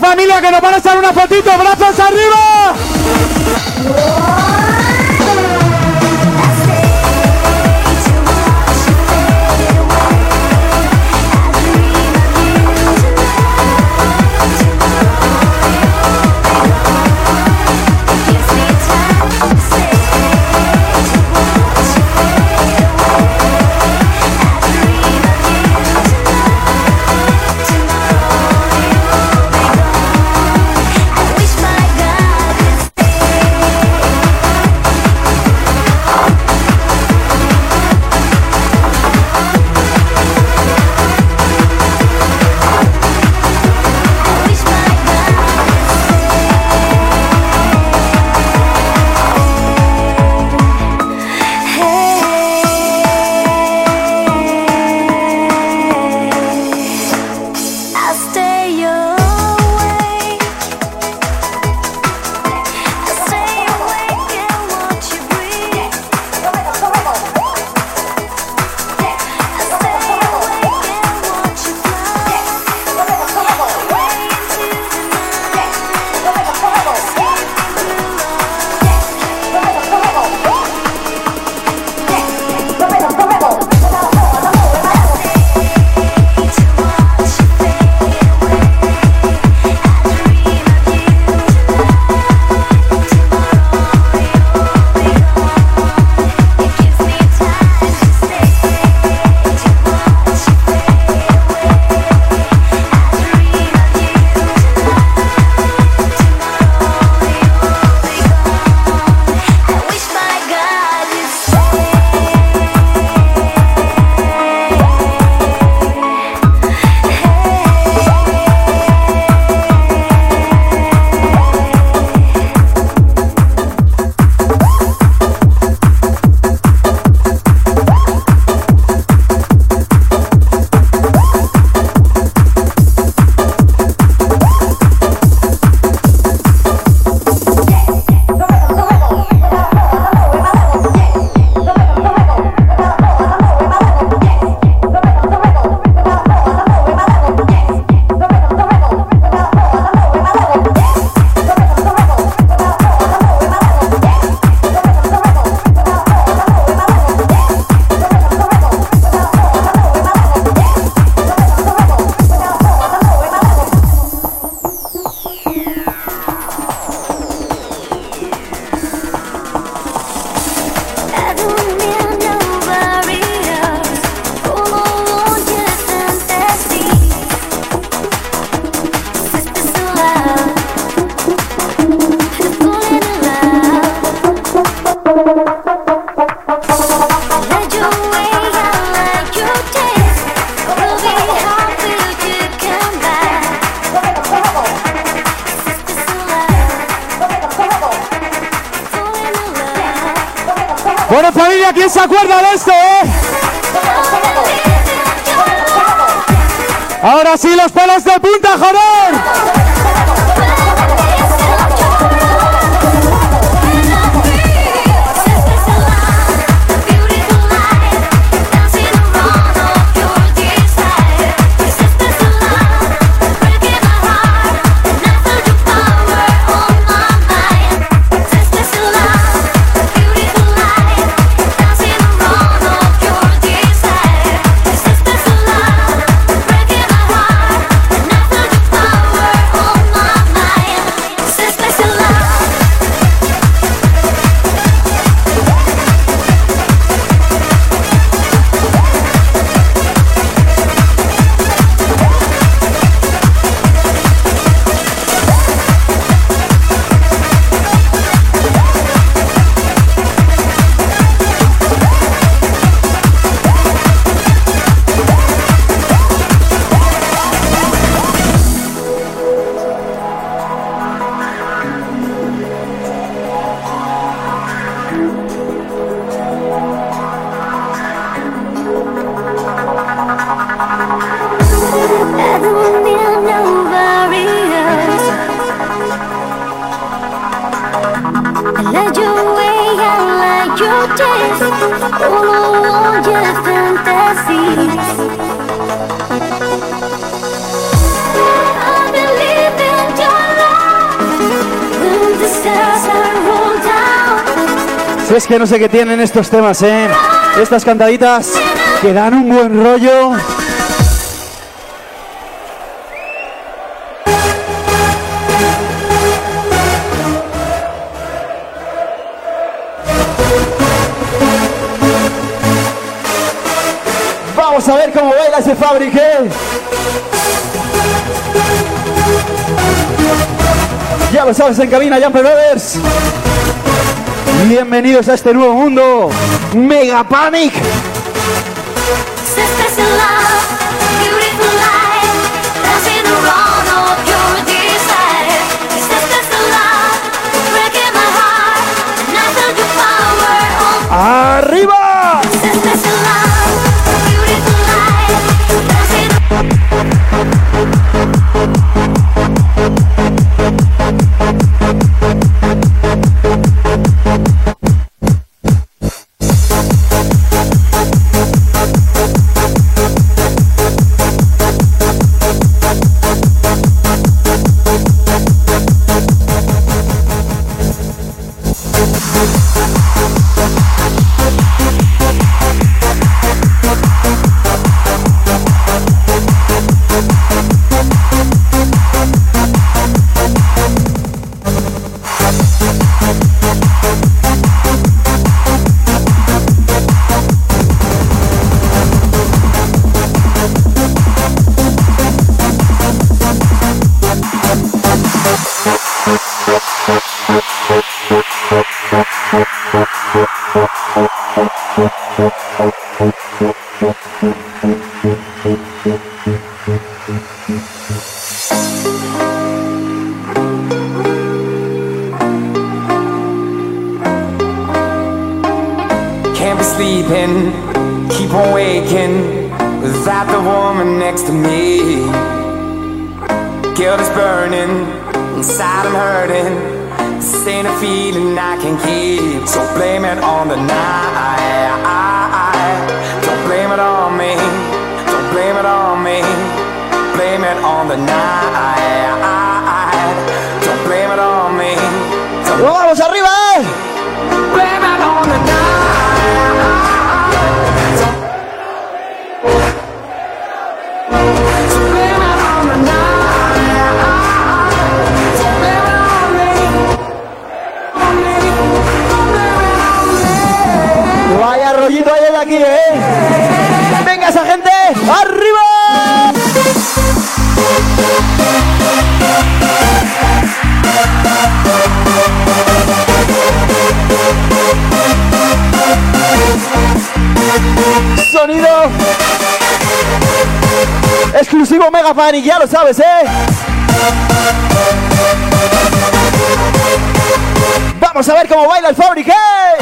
Speaker 4: familia, que nos van a echar una fotito. ¡Brazos arriba!
Speaker 9: Pues es que no sé qué tienen estos temas, ¿eh? Estas cantaditas que dan un buen rollo. Vamos a ver cómo baila ese fabrique. Ya lo sabes en cabina, Jumper Brothers. Bienvenidos. A este nuevo mundo, Mega Panic. ¿eh? Venga esa gente, arriba. Sonido exclusivo Mega Panic, ya lo sabes, ¿eh? Vamos a ver cómo baila el Fabric, ¿eh?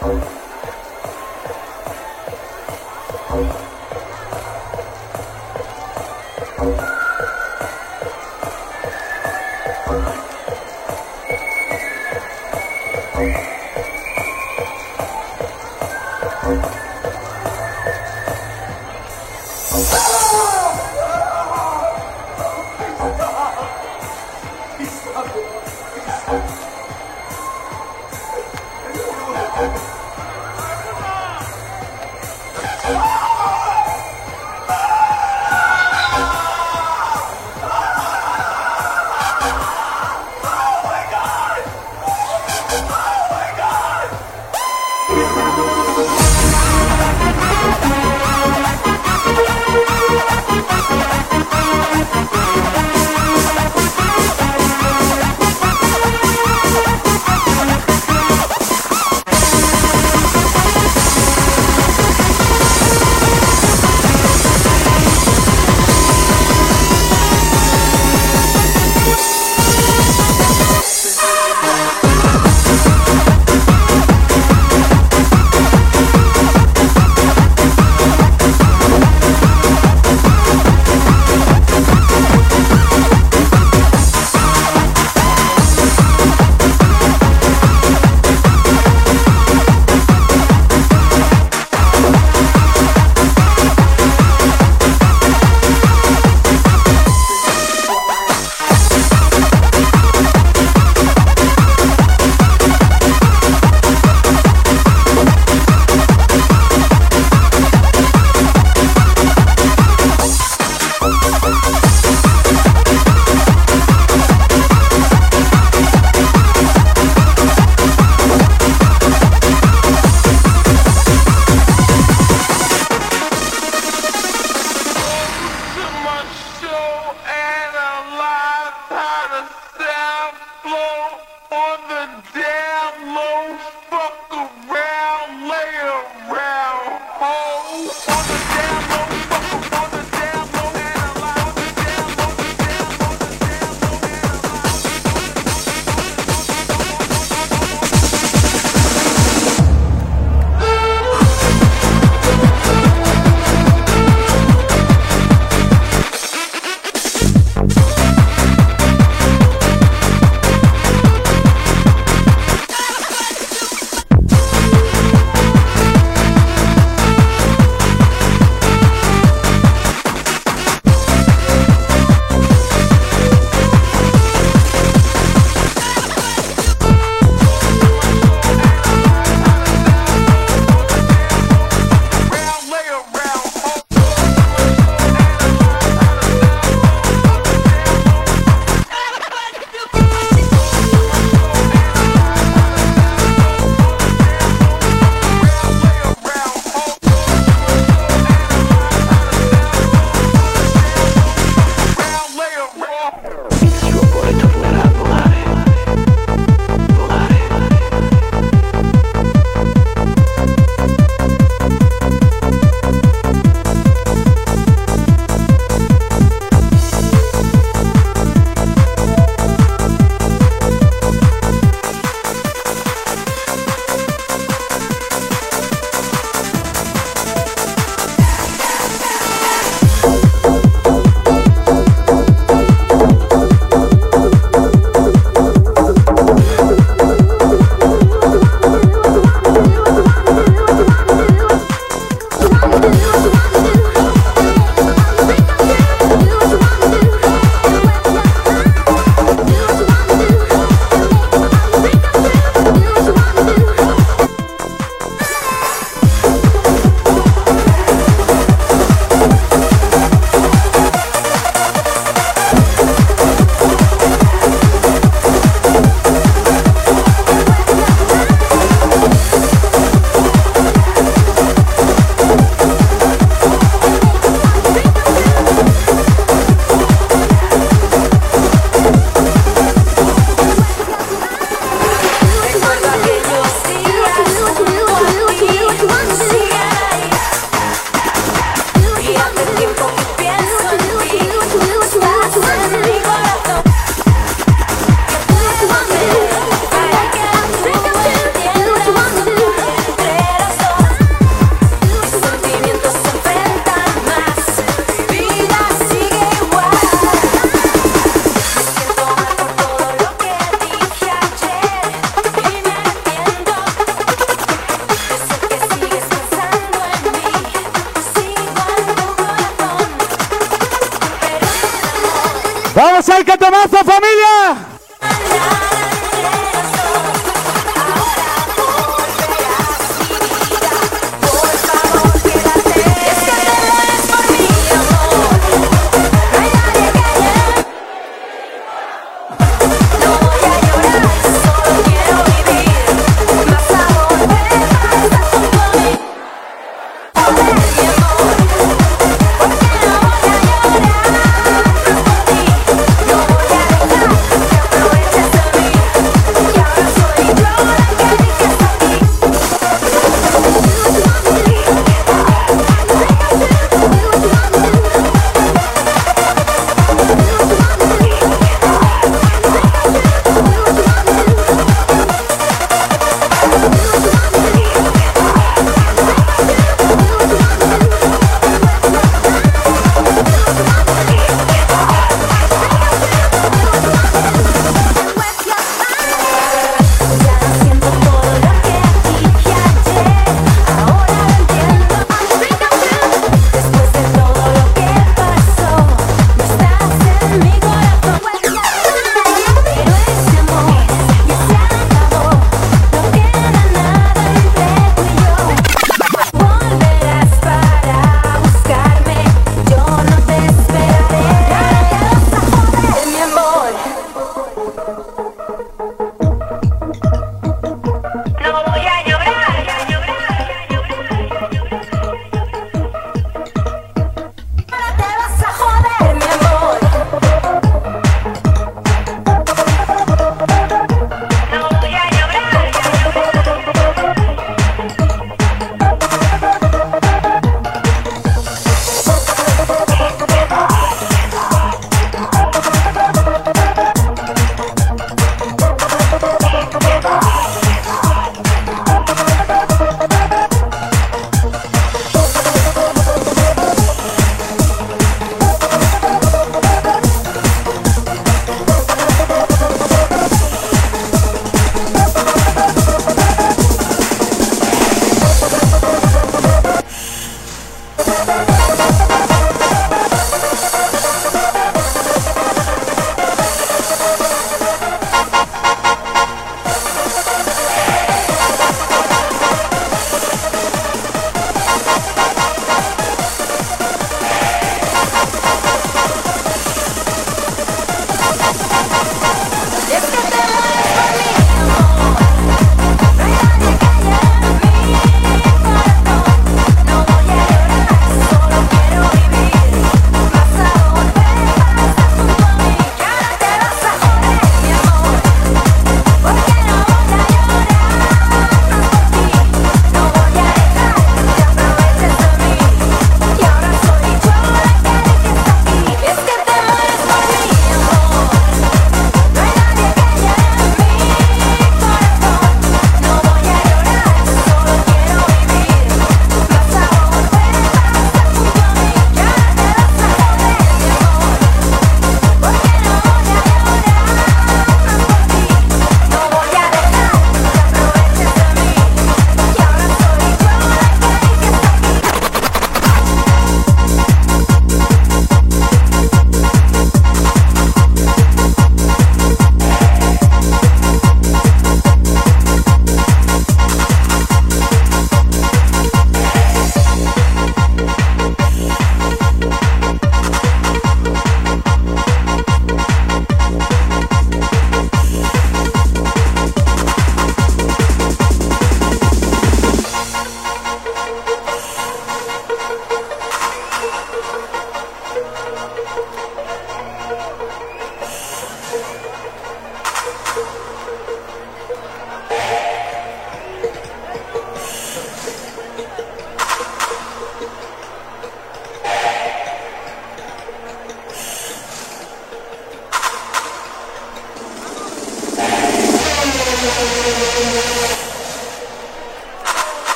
Speaker 2: Thank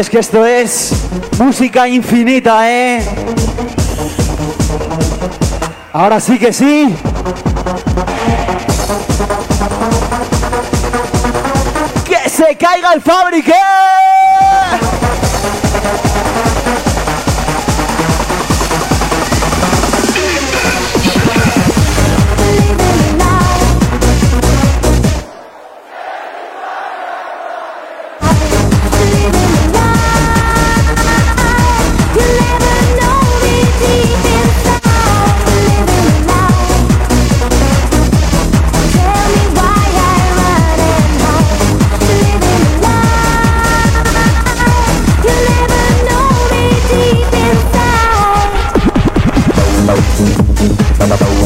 Speaker 2: es que esto es música infinita, ¿eh? Ahora sí que sí. ¡Que se caiga el fabrique!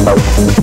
Speaker 2: ¡Vamos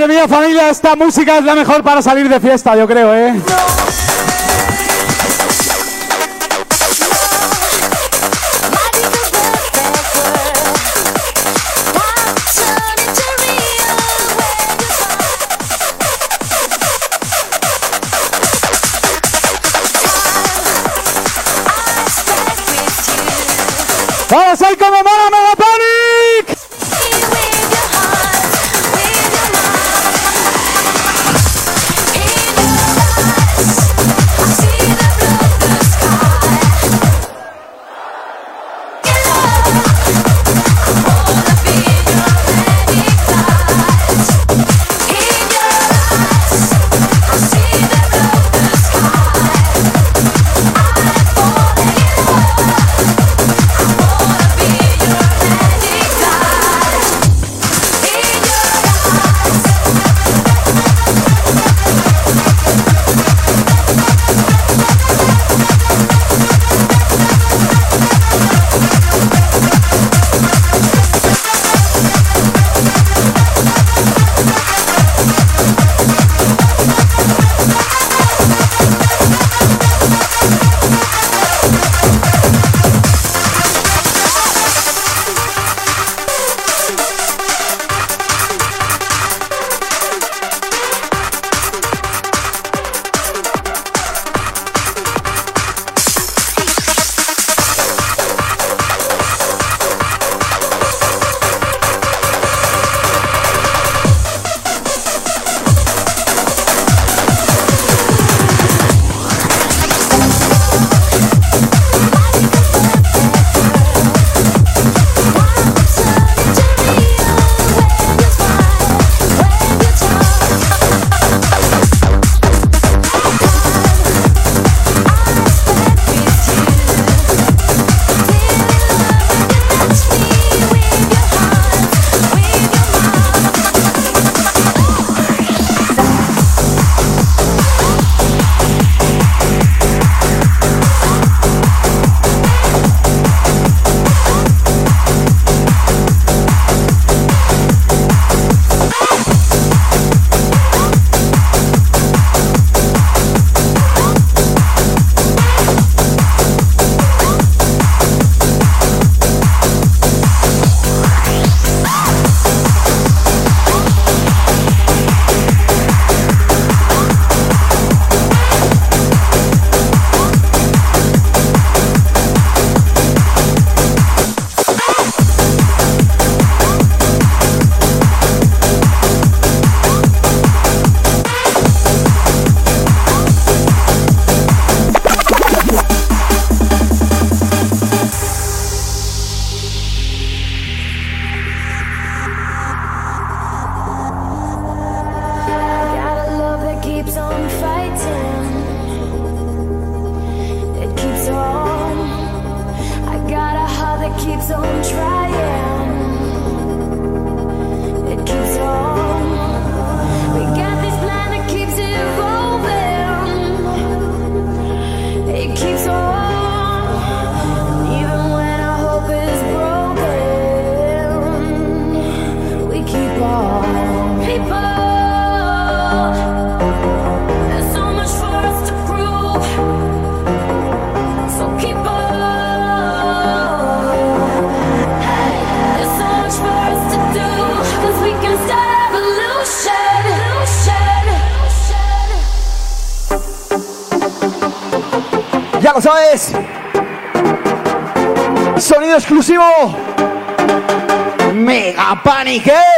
Speaker 2: Madre mía, familia, esta música es la mejor para salir de fiesta, yo creo, ¿eh?
Speaker 4: manijé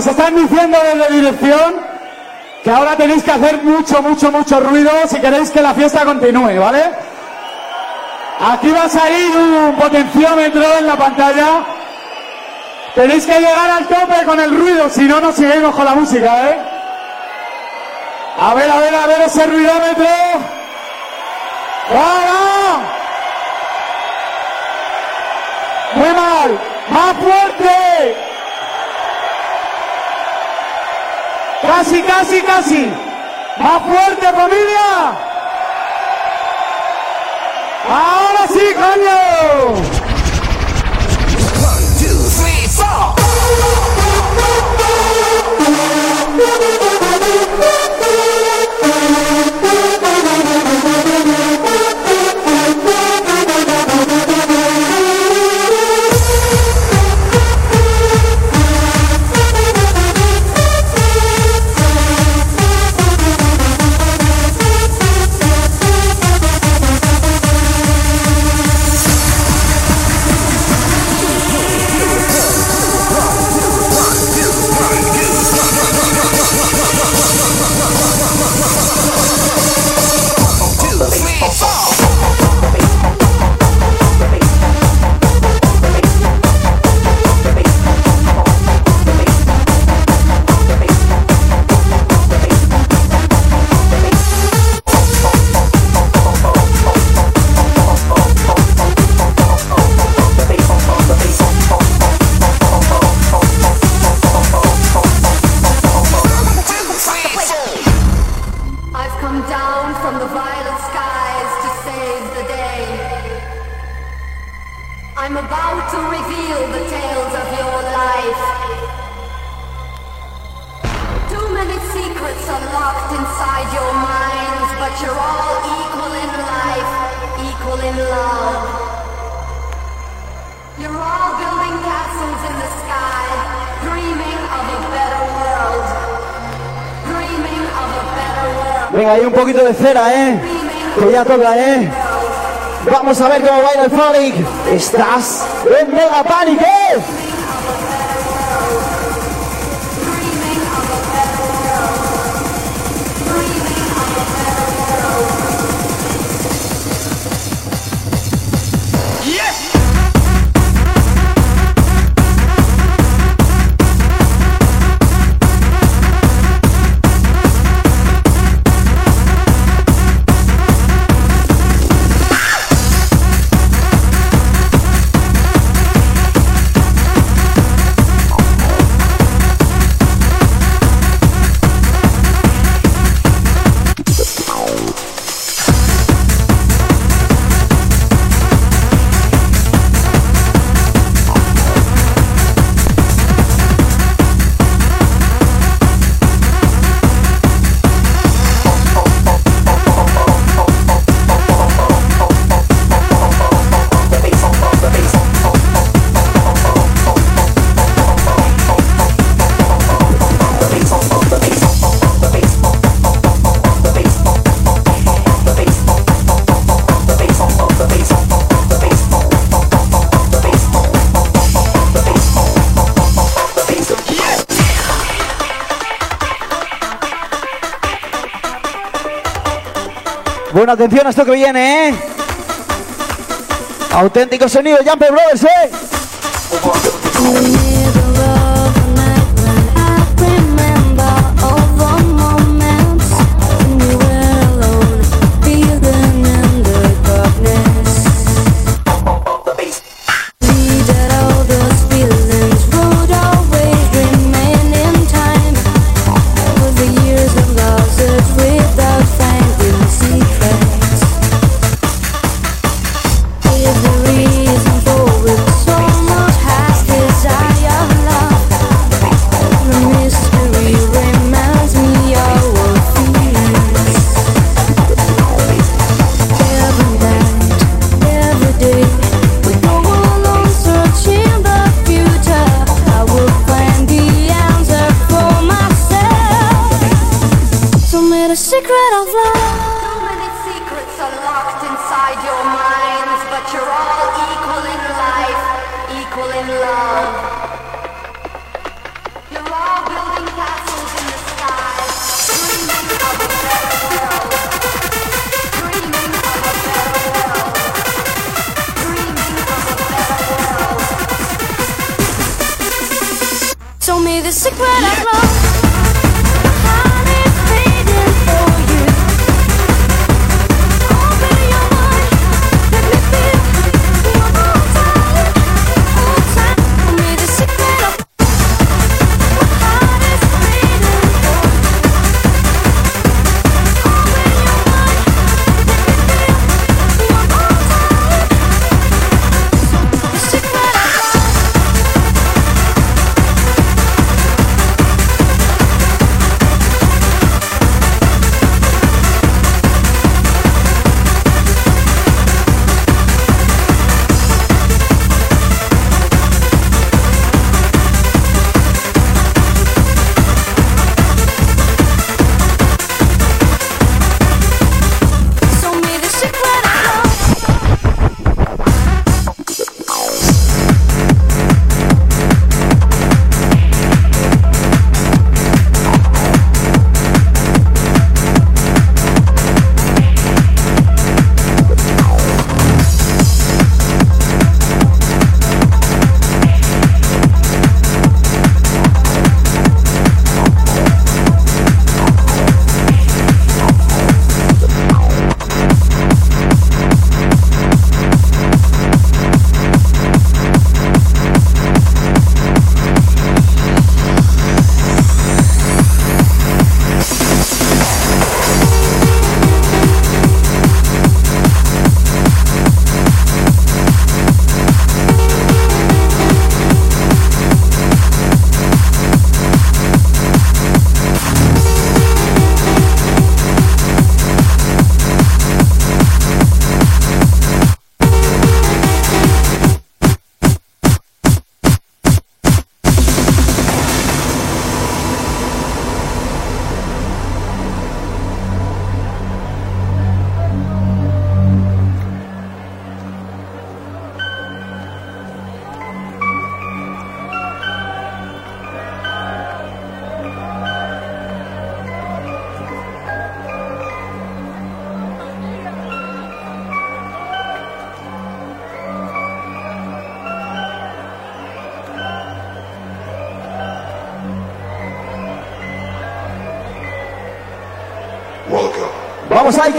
Speaker 4: nos están diciendo desde dirección que ahora tenéis que hacer mucho, mucho, mucho ruido si queréis que la fiesta continúe, ¿vale? Aquí va a salir un potenciómetro en la pantalla. Tenéis que llegar al tope con el ruido, si no, no seguimos con la música, ¿eh? A ver, a ver, a ver ese ruidómetro. ¡Vamos! Muy mal. ¡Más fuerte! Casi, casi, casi. ¡Más fuerte, familia! ¡Ahora sí, coño!
Speaker 2: Hay un poquito de cera, ¿eh? Que ya toca, ¿eh? Vamos a ver cómo baila el Folic. Estás en Mega Panic, atención a esto que viene, ¿eh? Auténtico sonido, Jumper Brothers, ¿eh?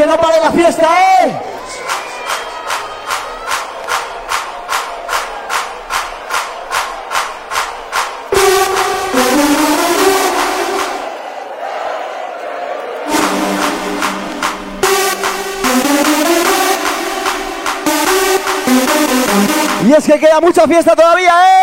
Speaker 7: que no pare la fiesta, ¿eh? Y es que queda mucha fiesta todavía, ¿eh?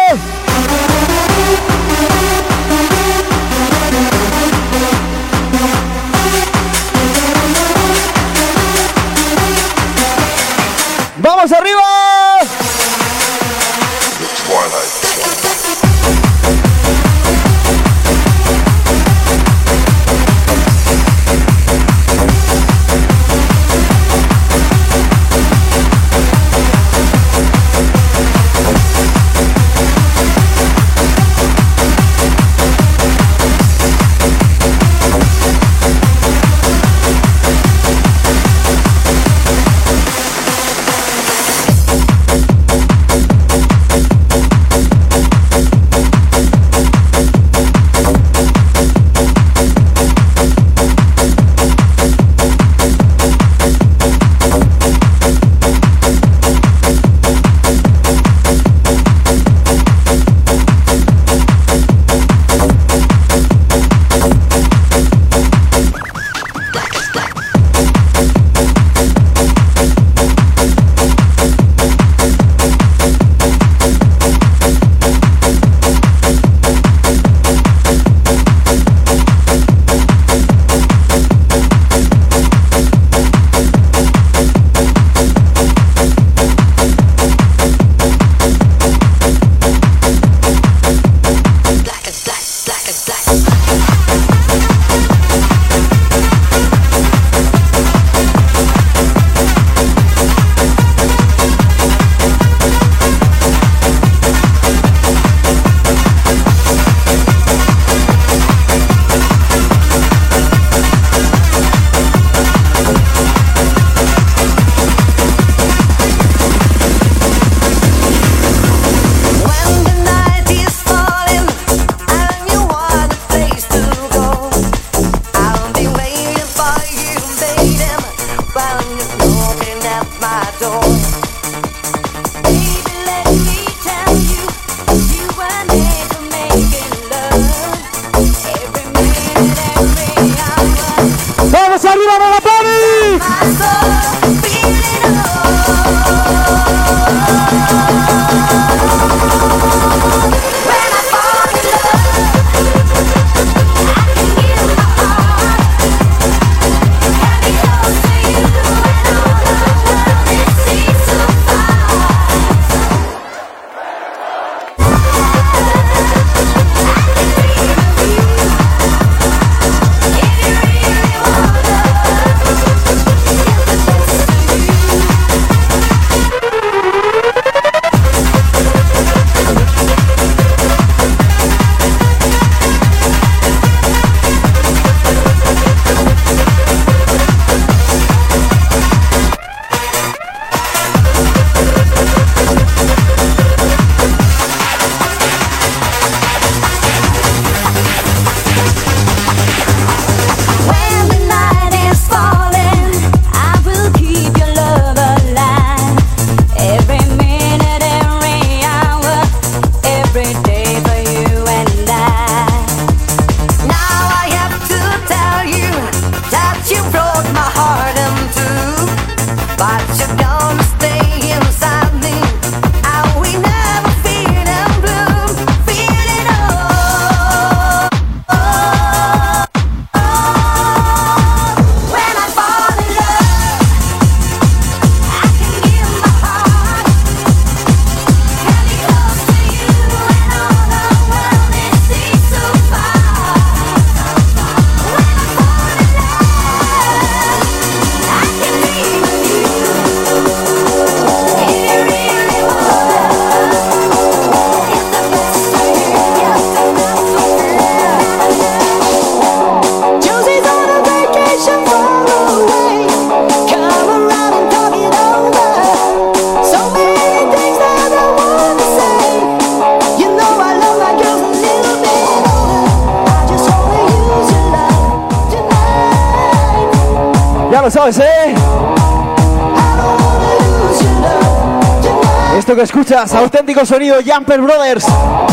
Speaker 10: Jumper Brothers.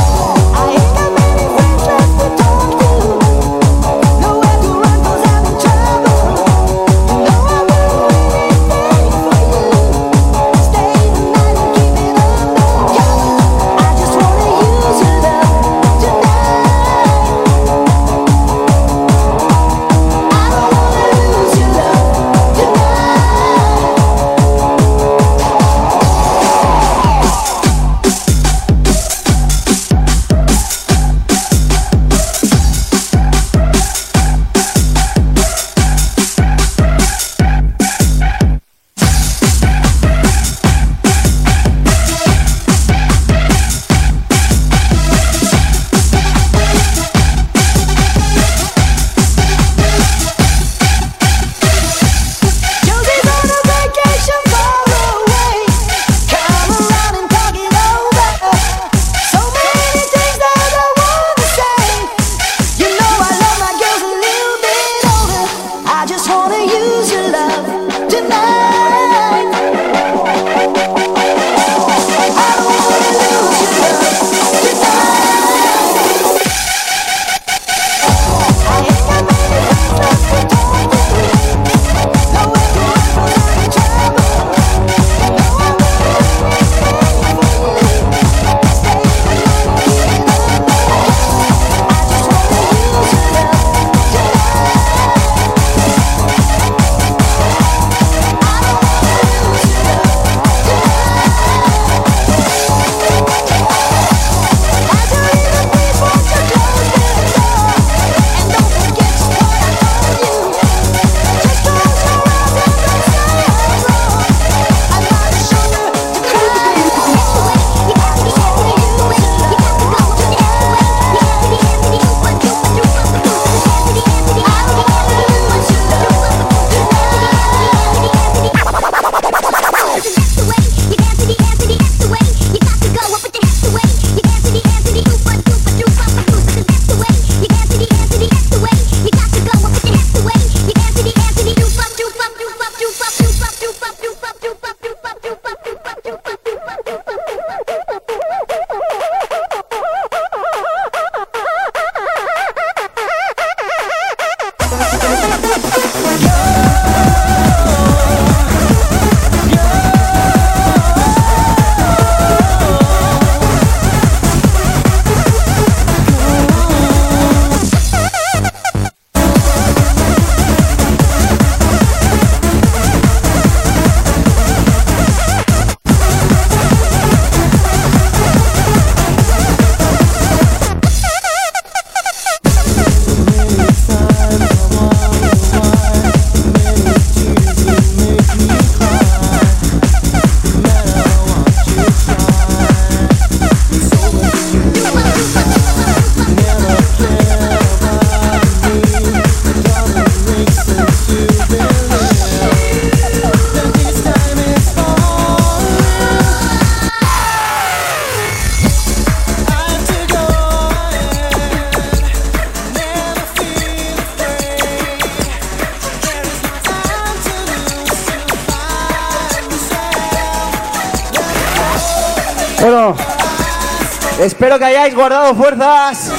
Speaker 10: hayáis guardado fuerzas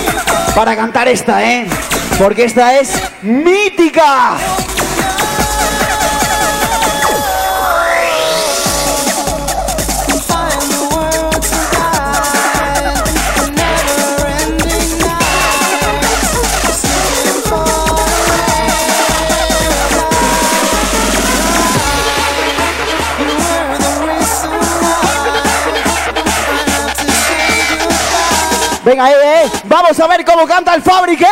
Speaker 10: para cantar esta, ¿eh? Porque esta es mítica. Venga, eh, eh. Vamos a ver cómo canta el fabrique.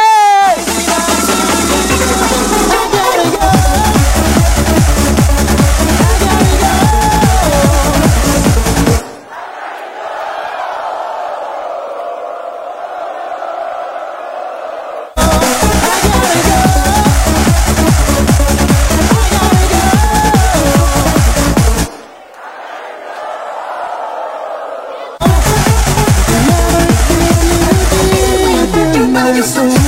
Speaker 7: Jesús.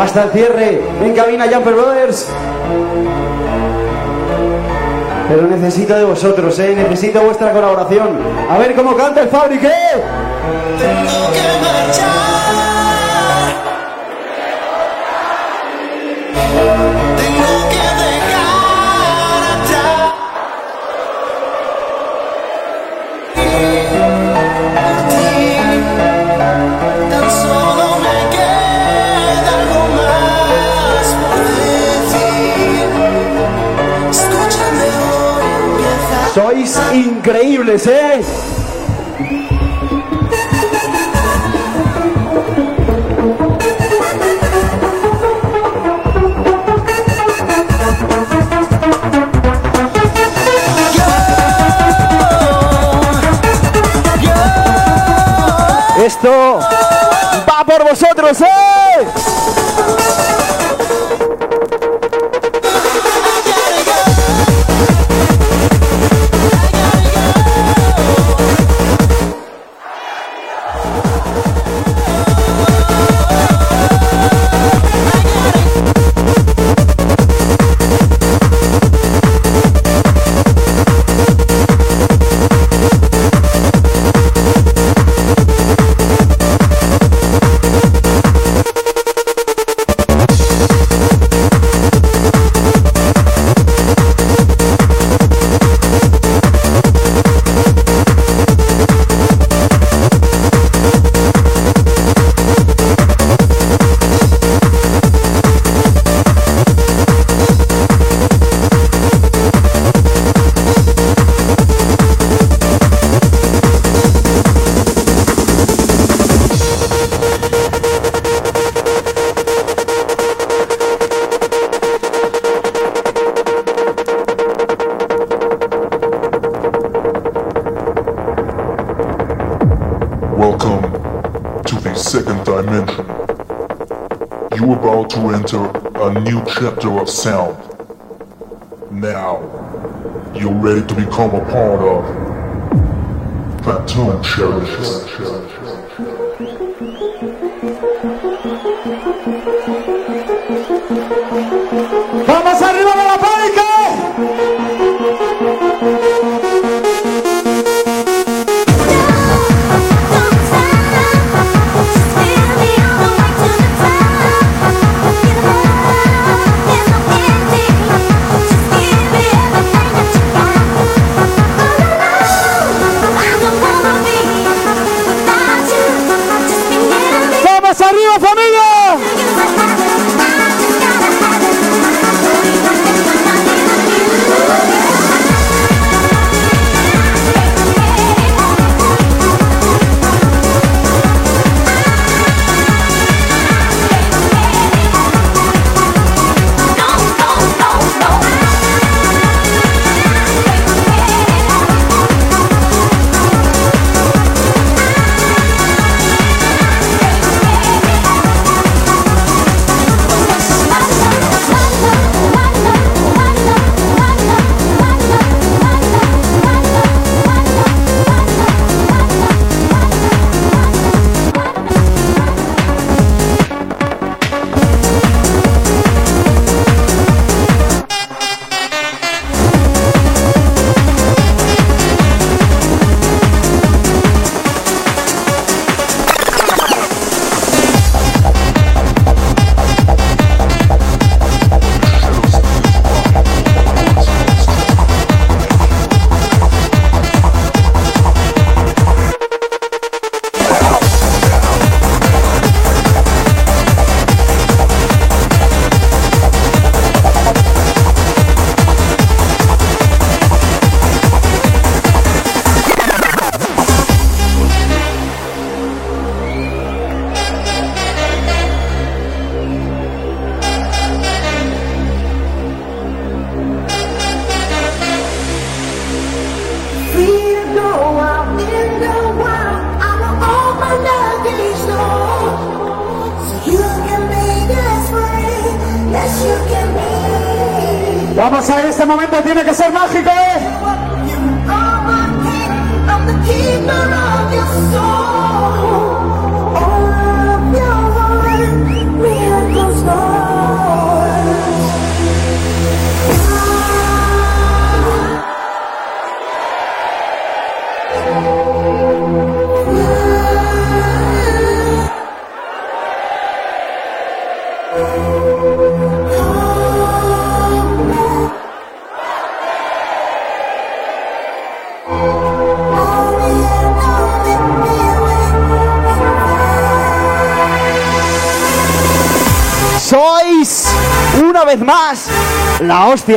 Speaker 7: Hasta el cierre. En cabina Jumper Brothers. Pero necesito de vosotros, eh. Necesito vuestra colaboración. A ver cómo canta el Fabric, eh.
Speaker 10: Tengo que marchar.
Speaker 7: Increíbles, eh. Esto va por vosotros, eh.
Speaker 2: Sound. Now, you're ready to become a part of Platoon Cherishes.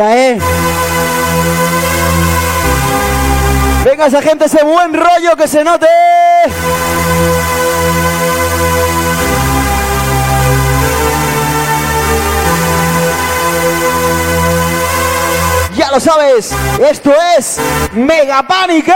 Speaker 11: ¿Eh?
Speaker 7: Venga esa gente, ese buen rollo que se note. Ya lo sabes, esto es Mega Pánico.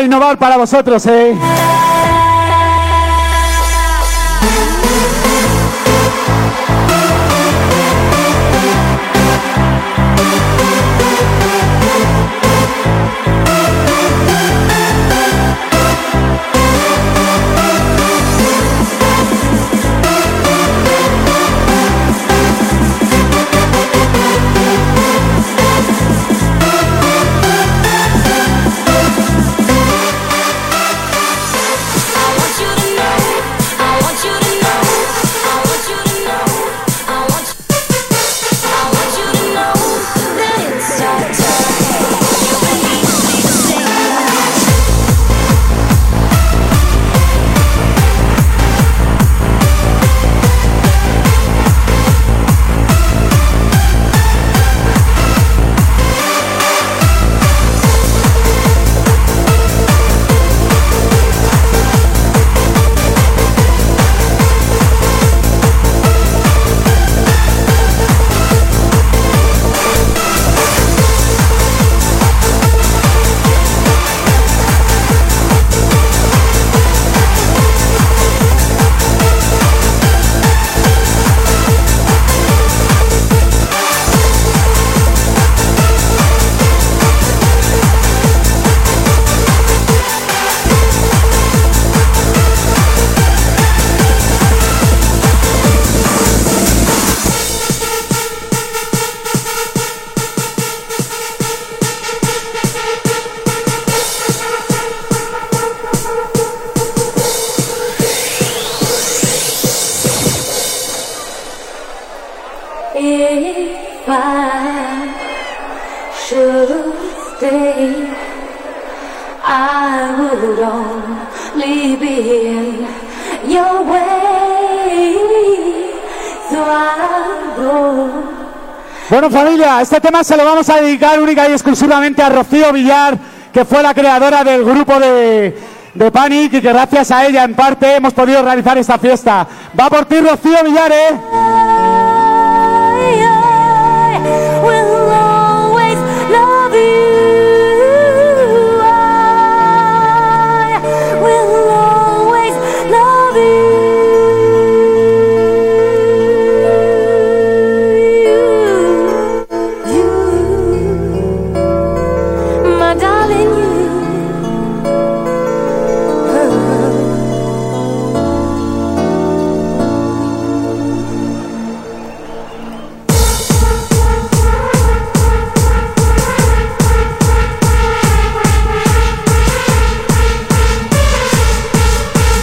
Speaker 2: innovar para vosotros, ¿eh? Este tema se lo vamos a dedicar única y exclusivamente a Rocío Villar, que fue la creadora del grupo de, de Panic y que gracias a ella en parte hemos podido realizar esta fiesta. Va por ti Rocío Villar, ¿eh?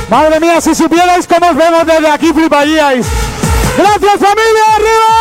Speaker 2: Madre mía, si supierais cómo os vemos desde aquí, fliparíais. ¡Gracias, familia! ¡Arriba!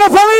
Speaker 2: Ahora sí que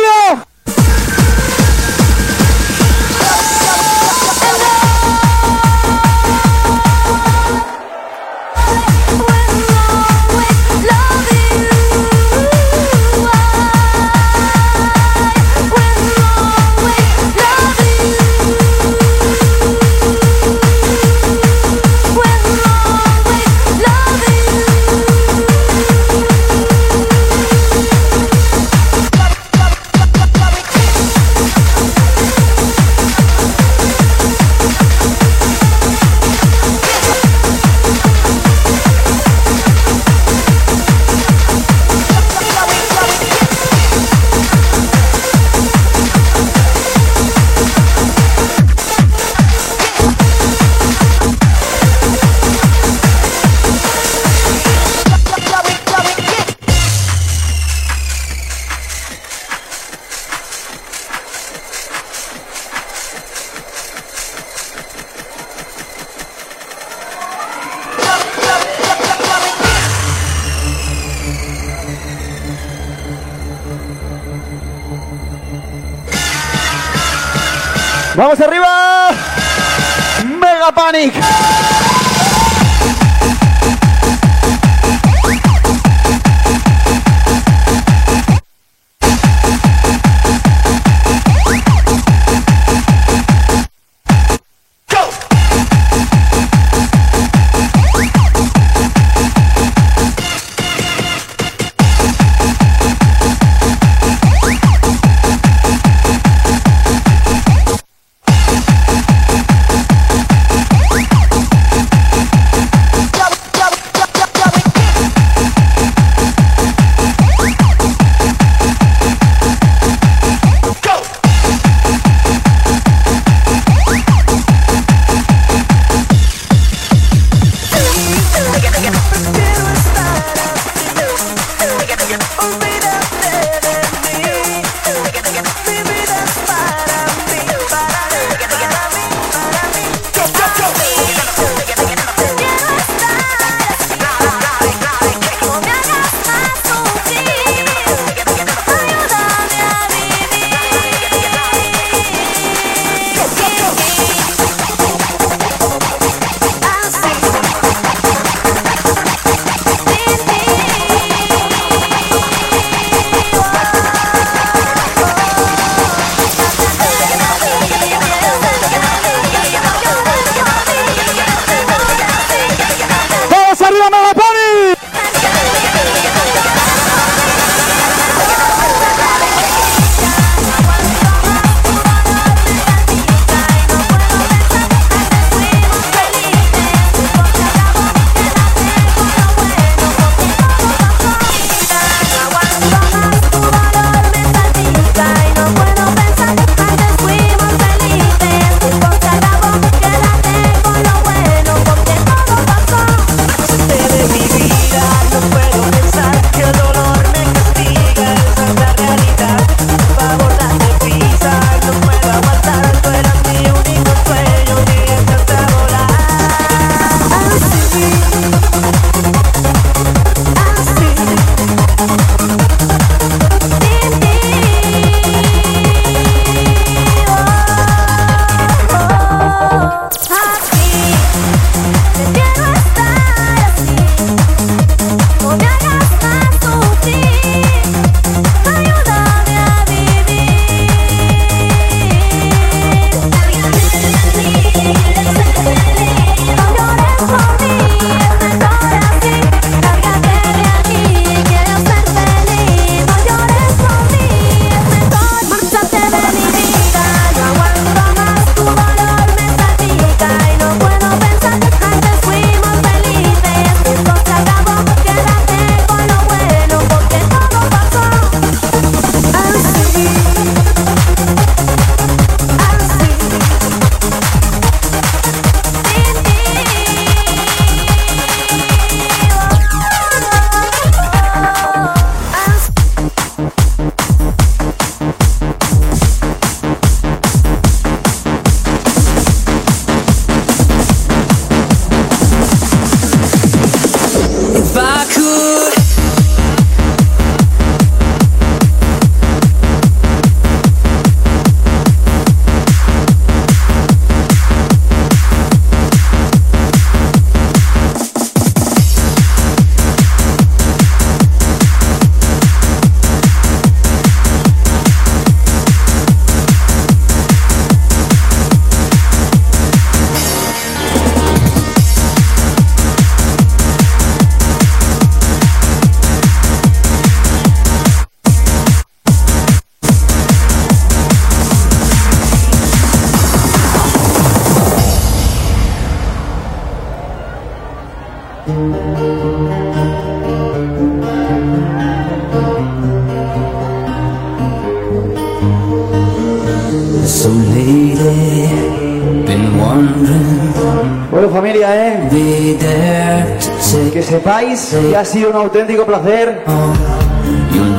Speaker 2: que ha sido un auténtico placer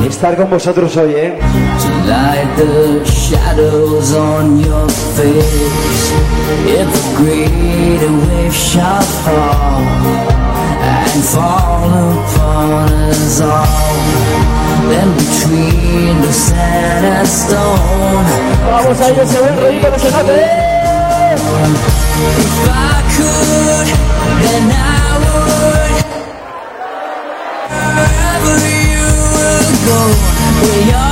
Speaker 2: estar con vosotros hoy, ¿eh?
Speaker 5: And fall upon us all, then between the sand and stone.
Speaker 2: Vamos a ir ese buen rollito que se note, ¿eh?
Speaker 5: If I could, then I would.
Speaker 12: we are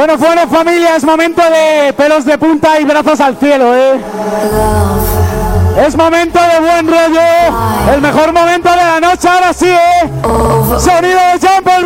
Speaker 13: Bueno, bueno, familia, es momento de pelos de punta y brazos al cielo, ¿eh? Es momento de buen rollo, el mejor momento de la noche, ahora sí, ¿eh? Sonido de John Paul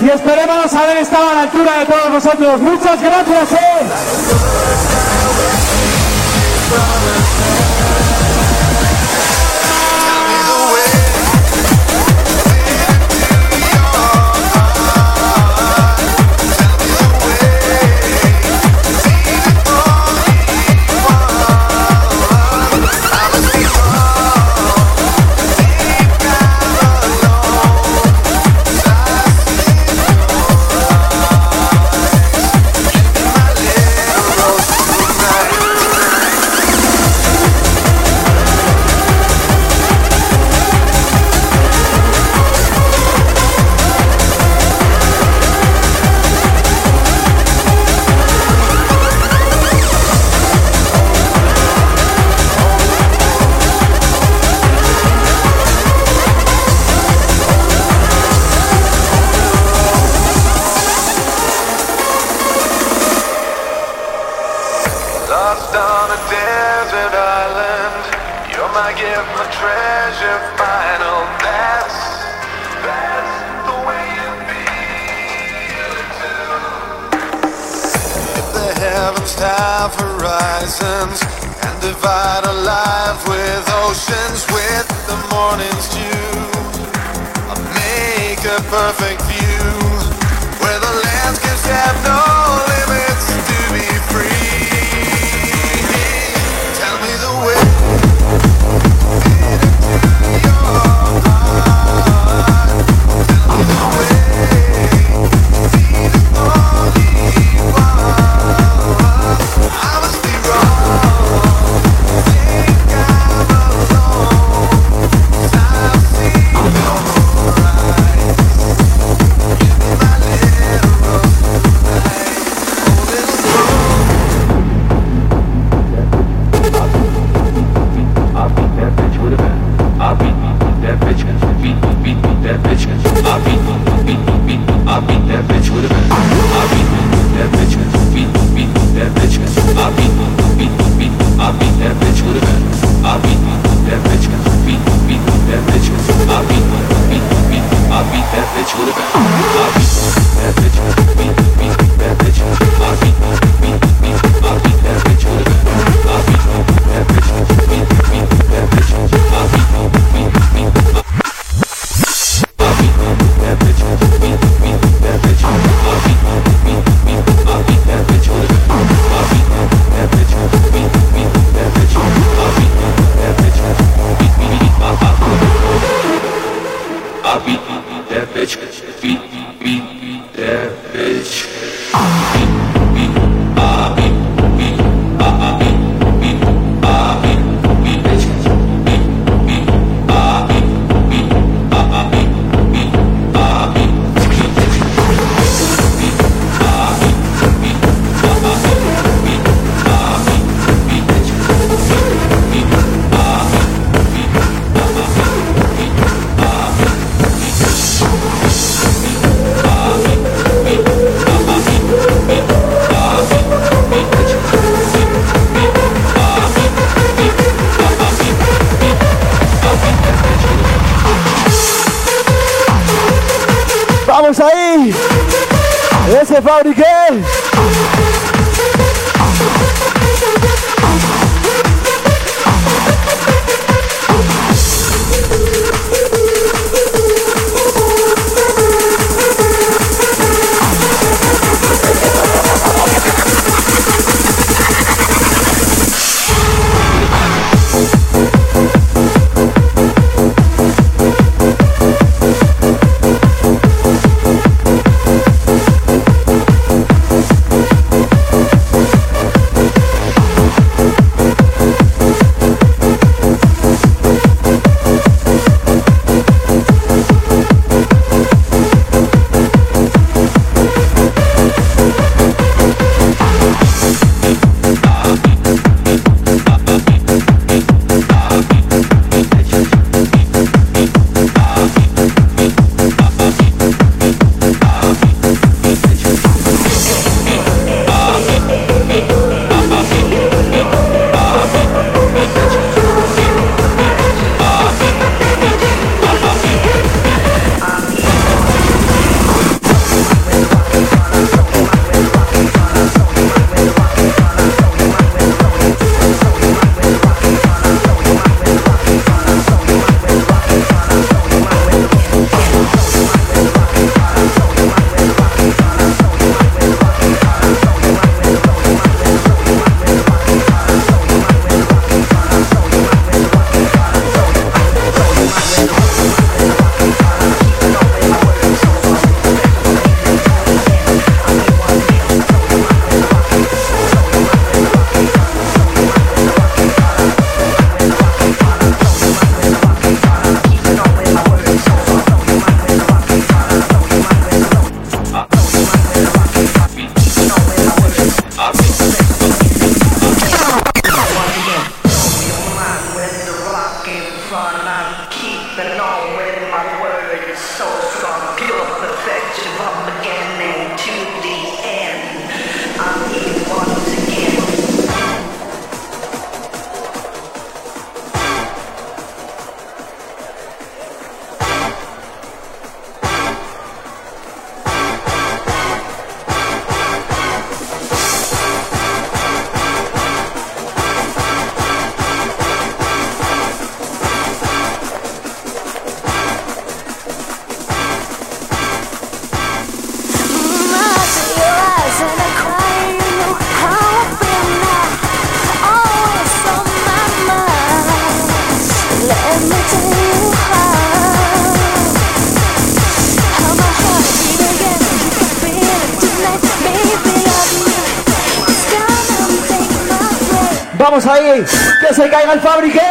Speaker 13: y esperemos haber estado a la altura de todos vosotros. Muchas gracias. ¿eh?
Speaker 2: Caiga el fabriqué.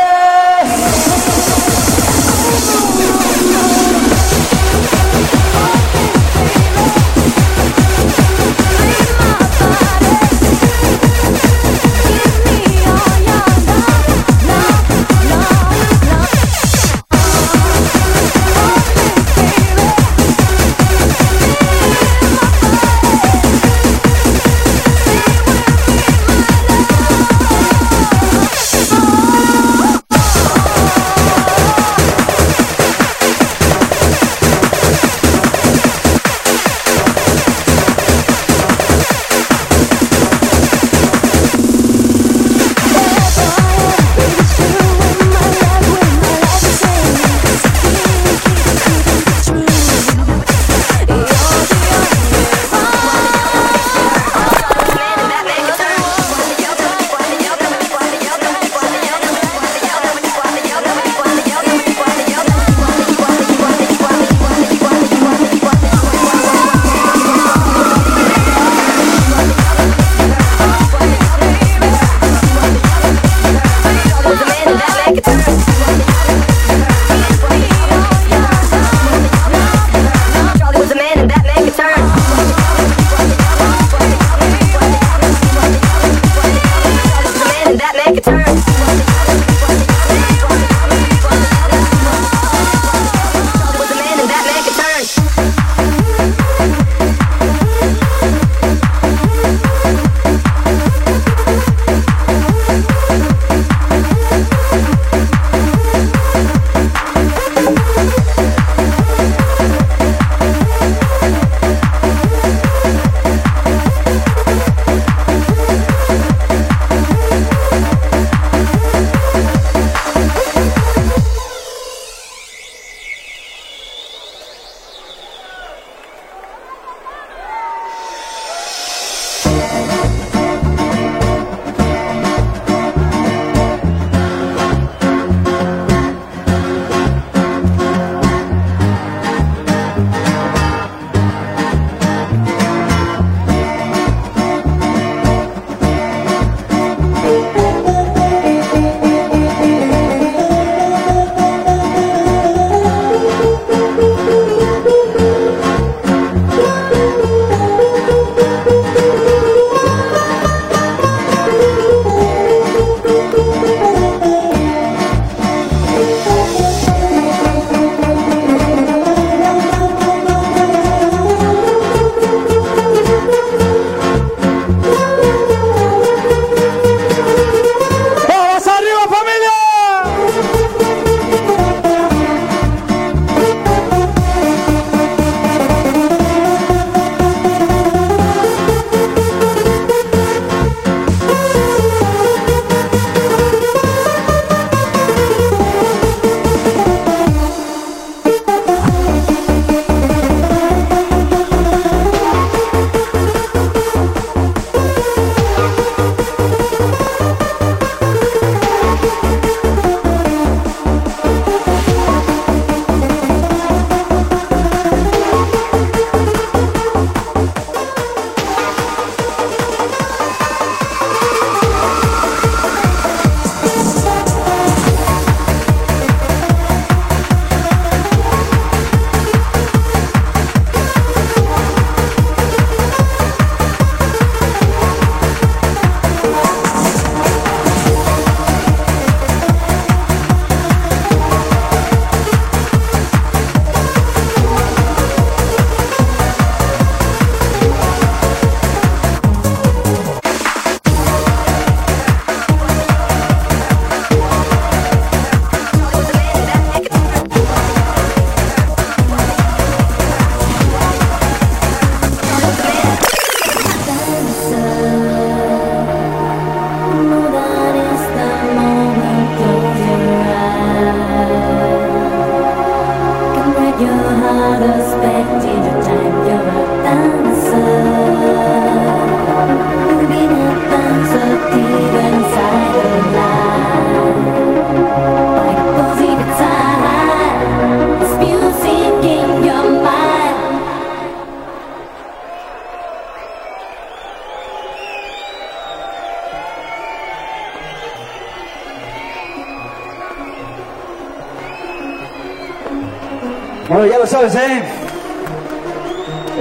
Speaker 2: ¿eh?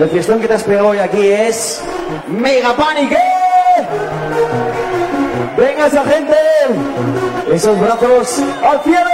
Speaker 2: El fiestón que te has pegado hoy aquí es Mega Panic, eh. ¡Venga esa gente! Esos brazos al cielo.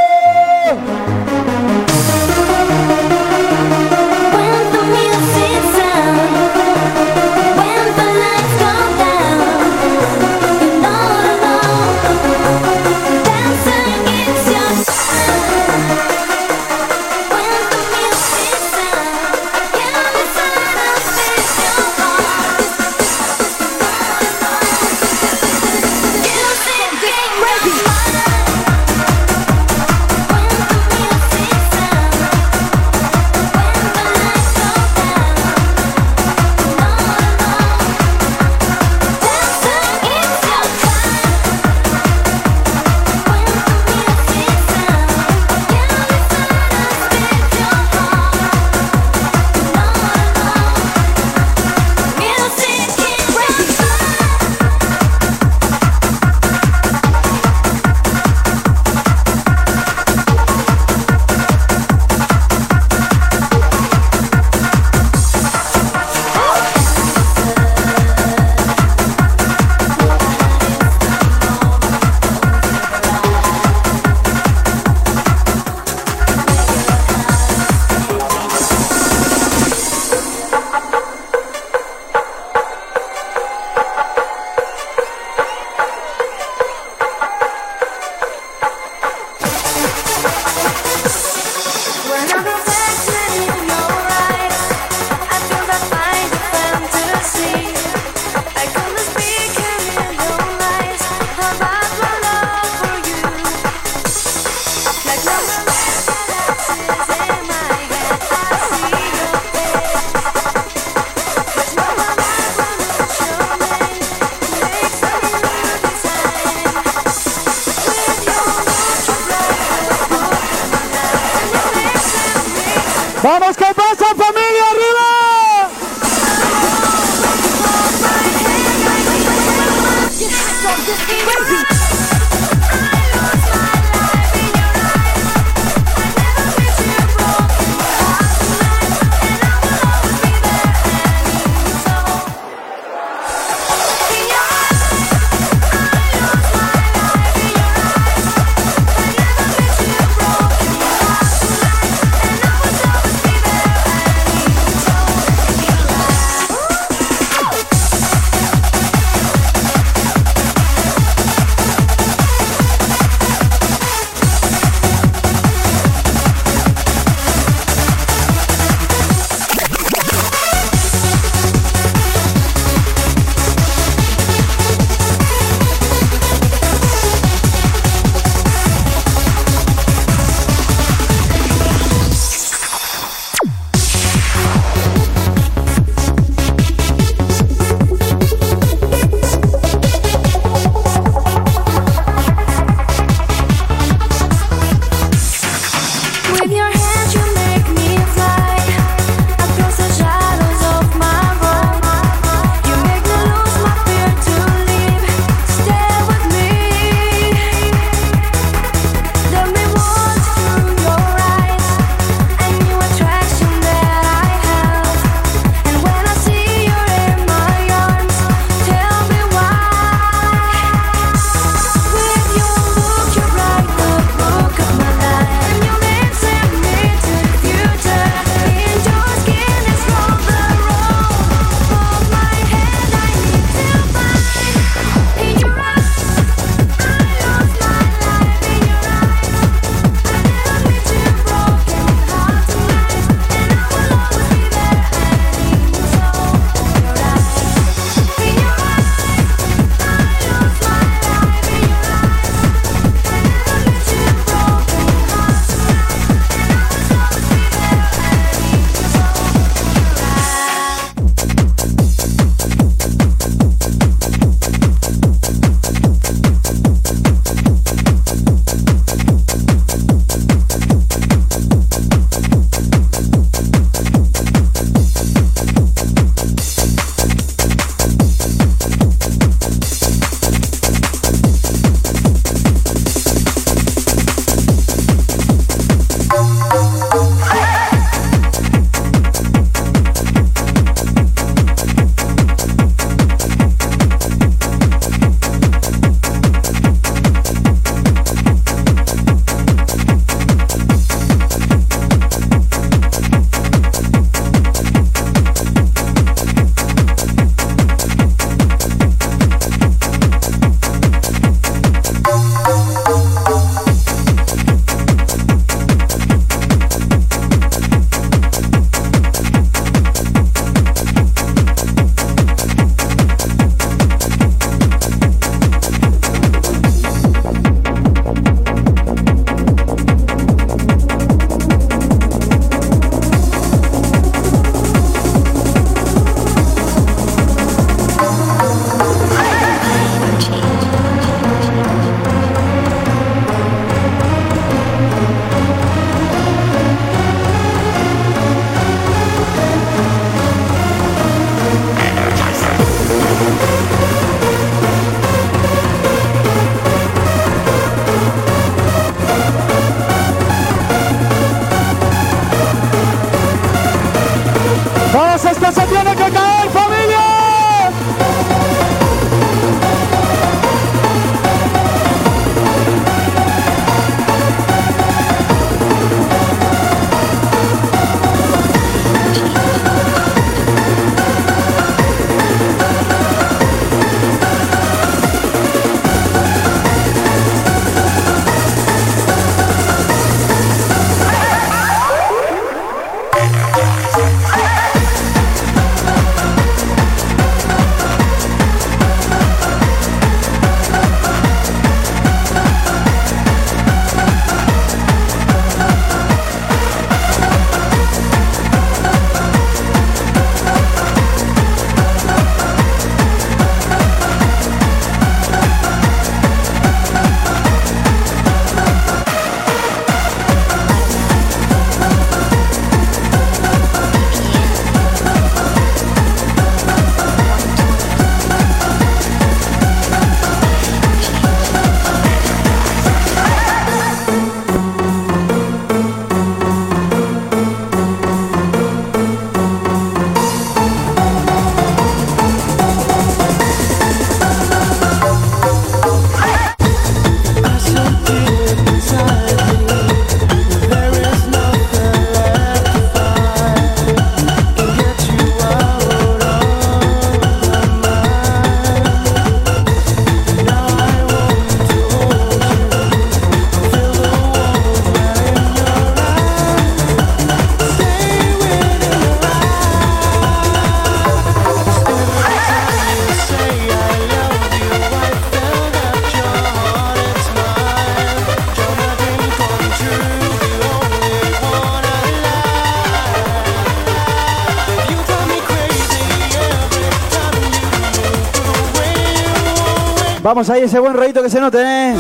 Speaker 2: Vamos
Speaker 10: ahí, ese buen rollito que se note, ¿eh?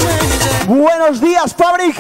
Speaker 10: Buenos días, Fabric.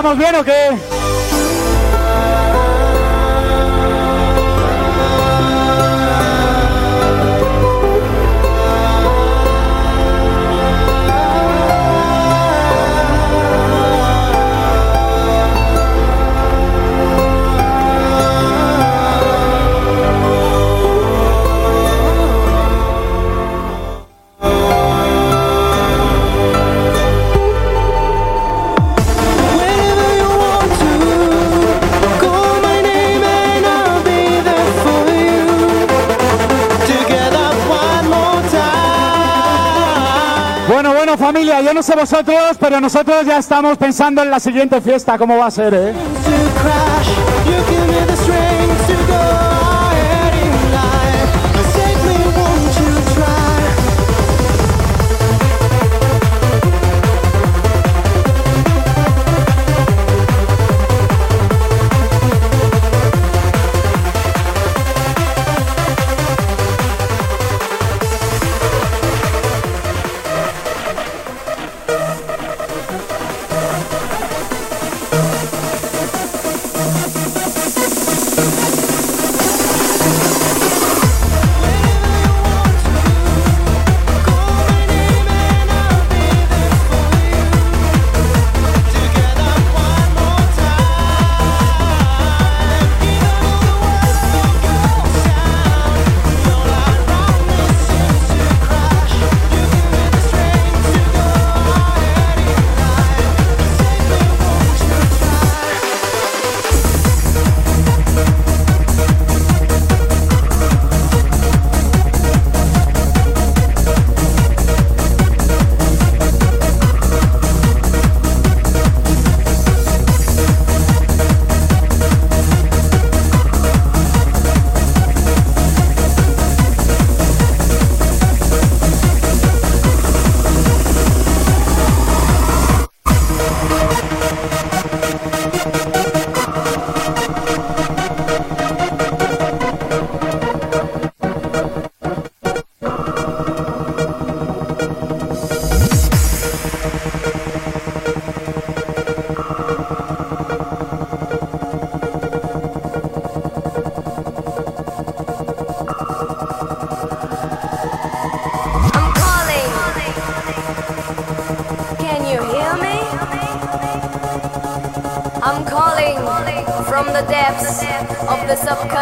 Speaker 10: ¿Vamos bien o qué? Vosotros, pero nosotros ya estamos pensando en la siguiente fiesta, cómo va a ser, ¿eh?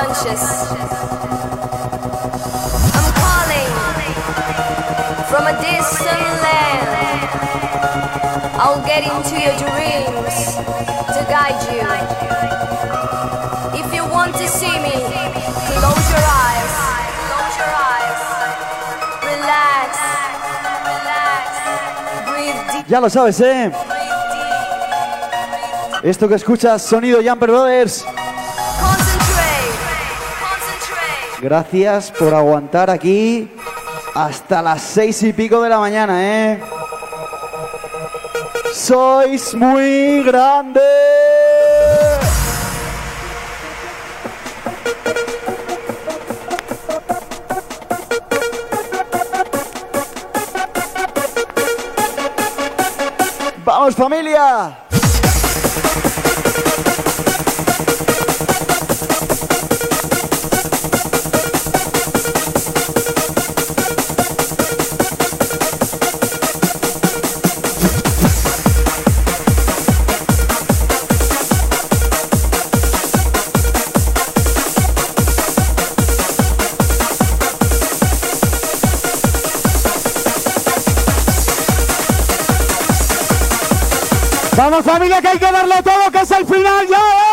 Speaker 6: The subconscious. I'm calling from a distant land. I'll get into your dreams to guide you. If you want to see me, close your eyes. Close your eyes. Relax. Relax. Breathe deep.
Speaker 7: Ya lo sabes, ¿eh? Esto que escuchas, sonido Jumper Brothers. Gracias por aguantar aquí hasta las seis y pico de la mañana, ¿eh? Sois muy grandes. Vamos familia
Speaker 4: que hay que darle todo que es el final ya,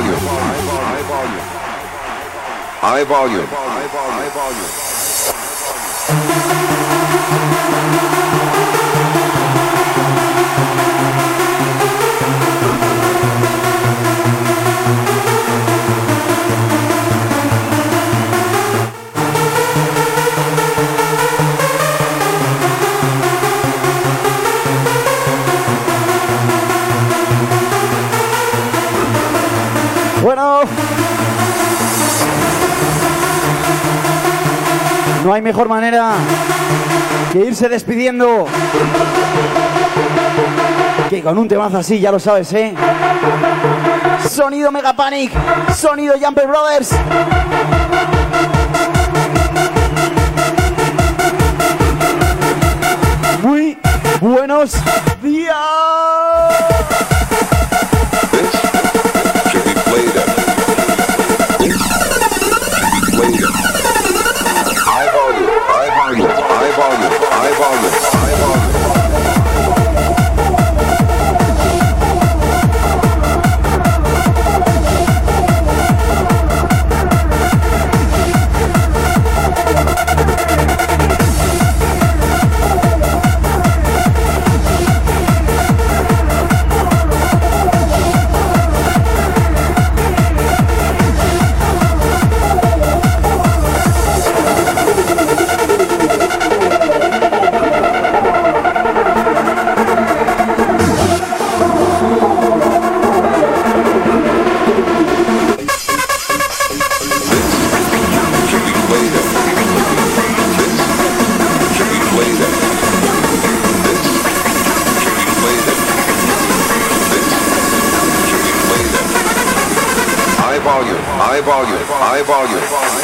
Speaker 2: volume. High volume. High volume. High volume.
Speaker 7: No hay mejor manera que irse despidiendo. Que con un temazo así, ya lo sabes, ¿eh? Sonido Mega Panic, sonido Jumper Brothers. Muy buenos días.
Speaker 2: high volume.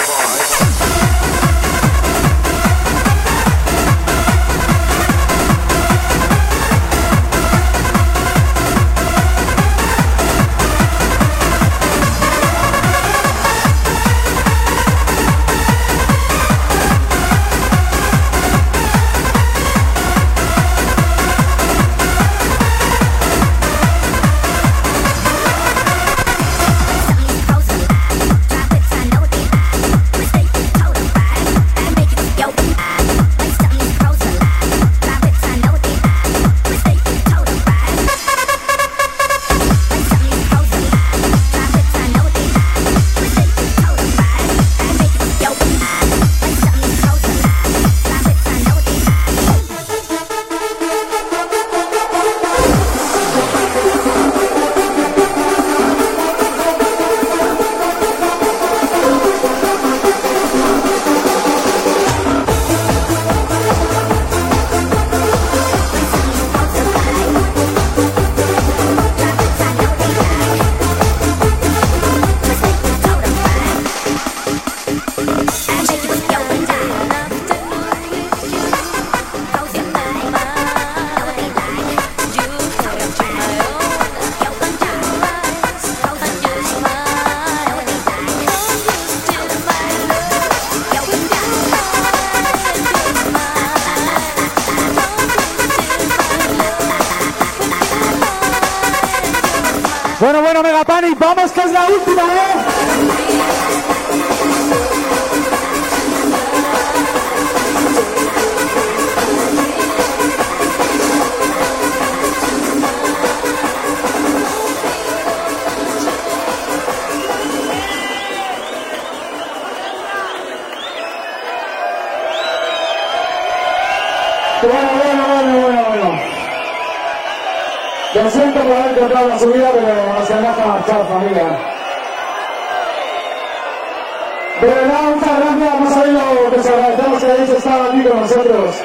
Speaker 4: La subida, pero nos deja marchar, familia. De verdad, muchas gracias, no sabéis lo que os agradecemos que hayáis estado aquí con nosotros.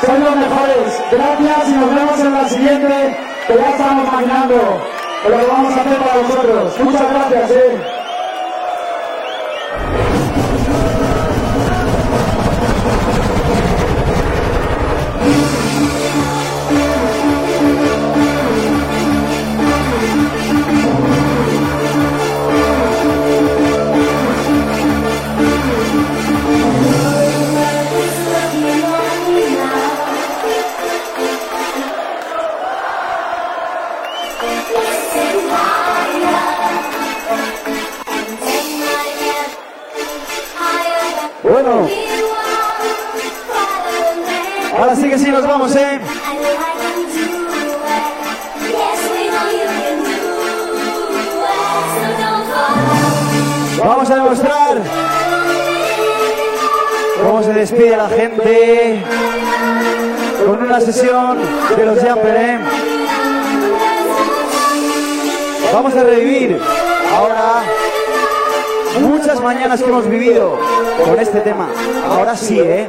Speaker 4: Sois los mejores. Gracias y nos vemos en la siguiente, que ya estamos maquinando lo vamos a hacer para vosotros. Muchas gracias, eh. Sesión de los ¿eh? Vamos a revivir ahora muchas mañanas que hemos vivido con este tema. Ahora sí, ¿eh?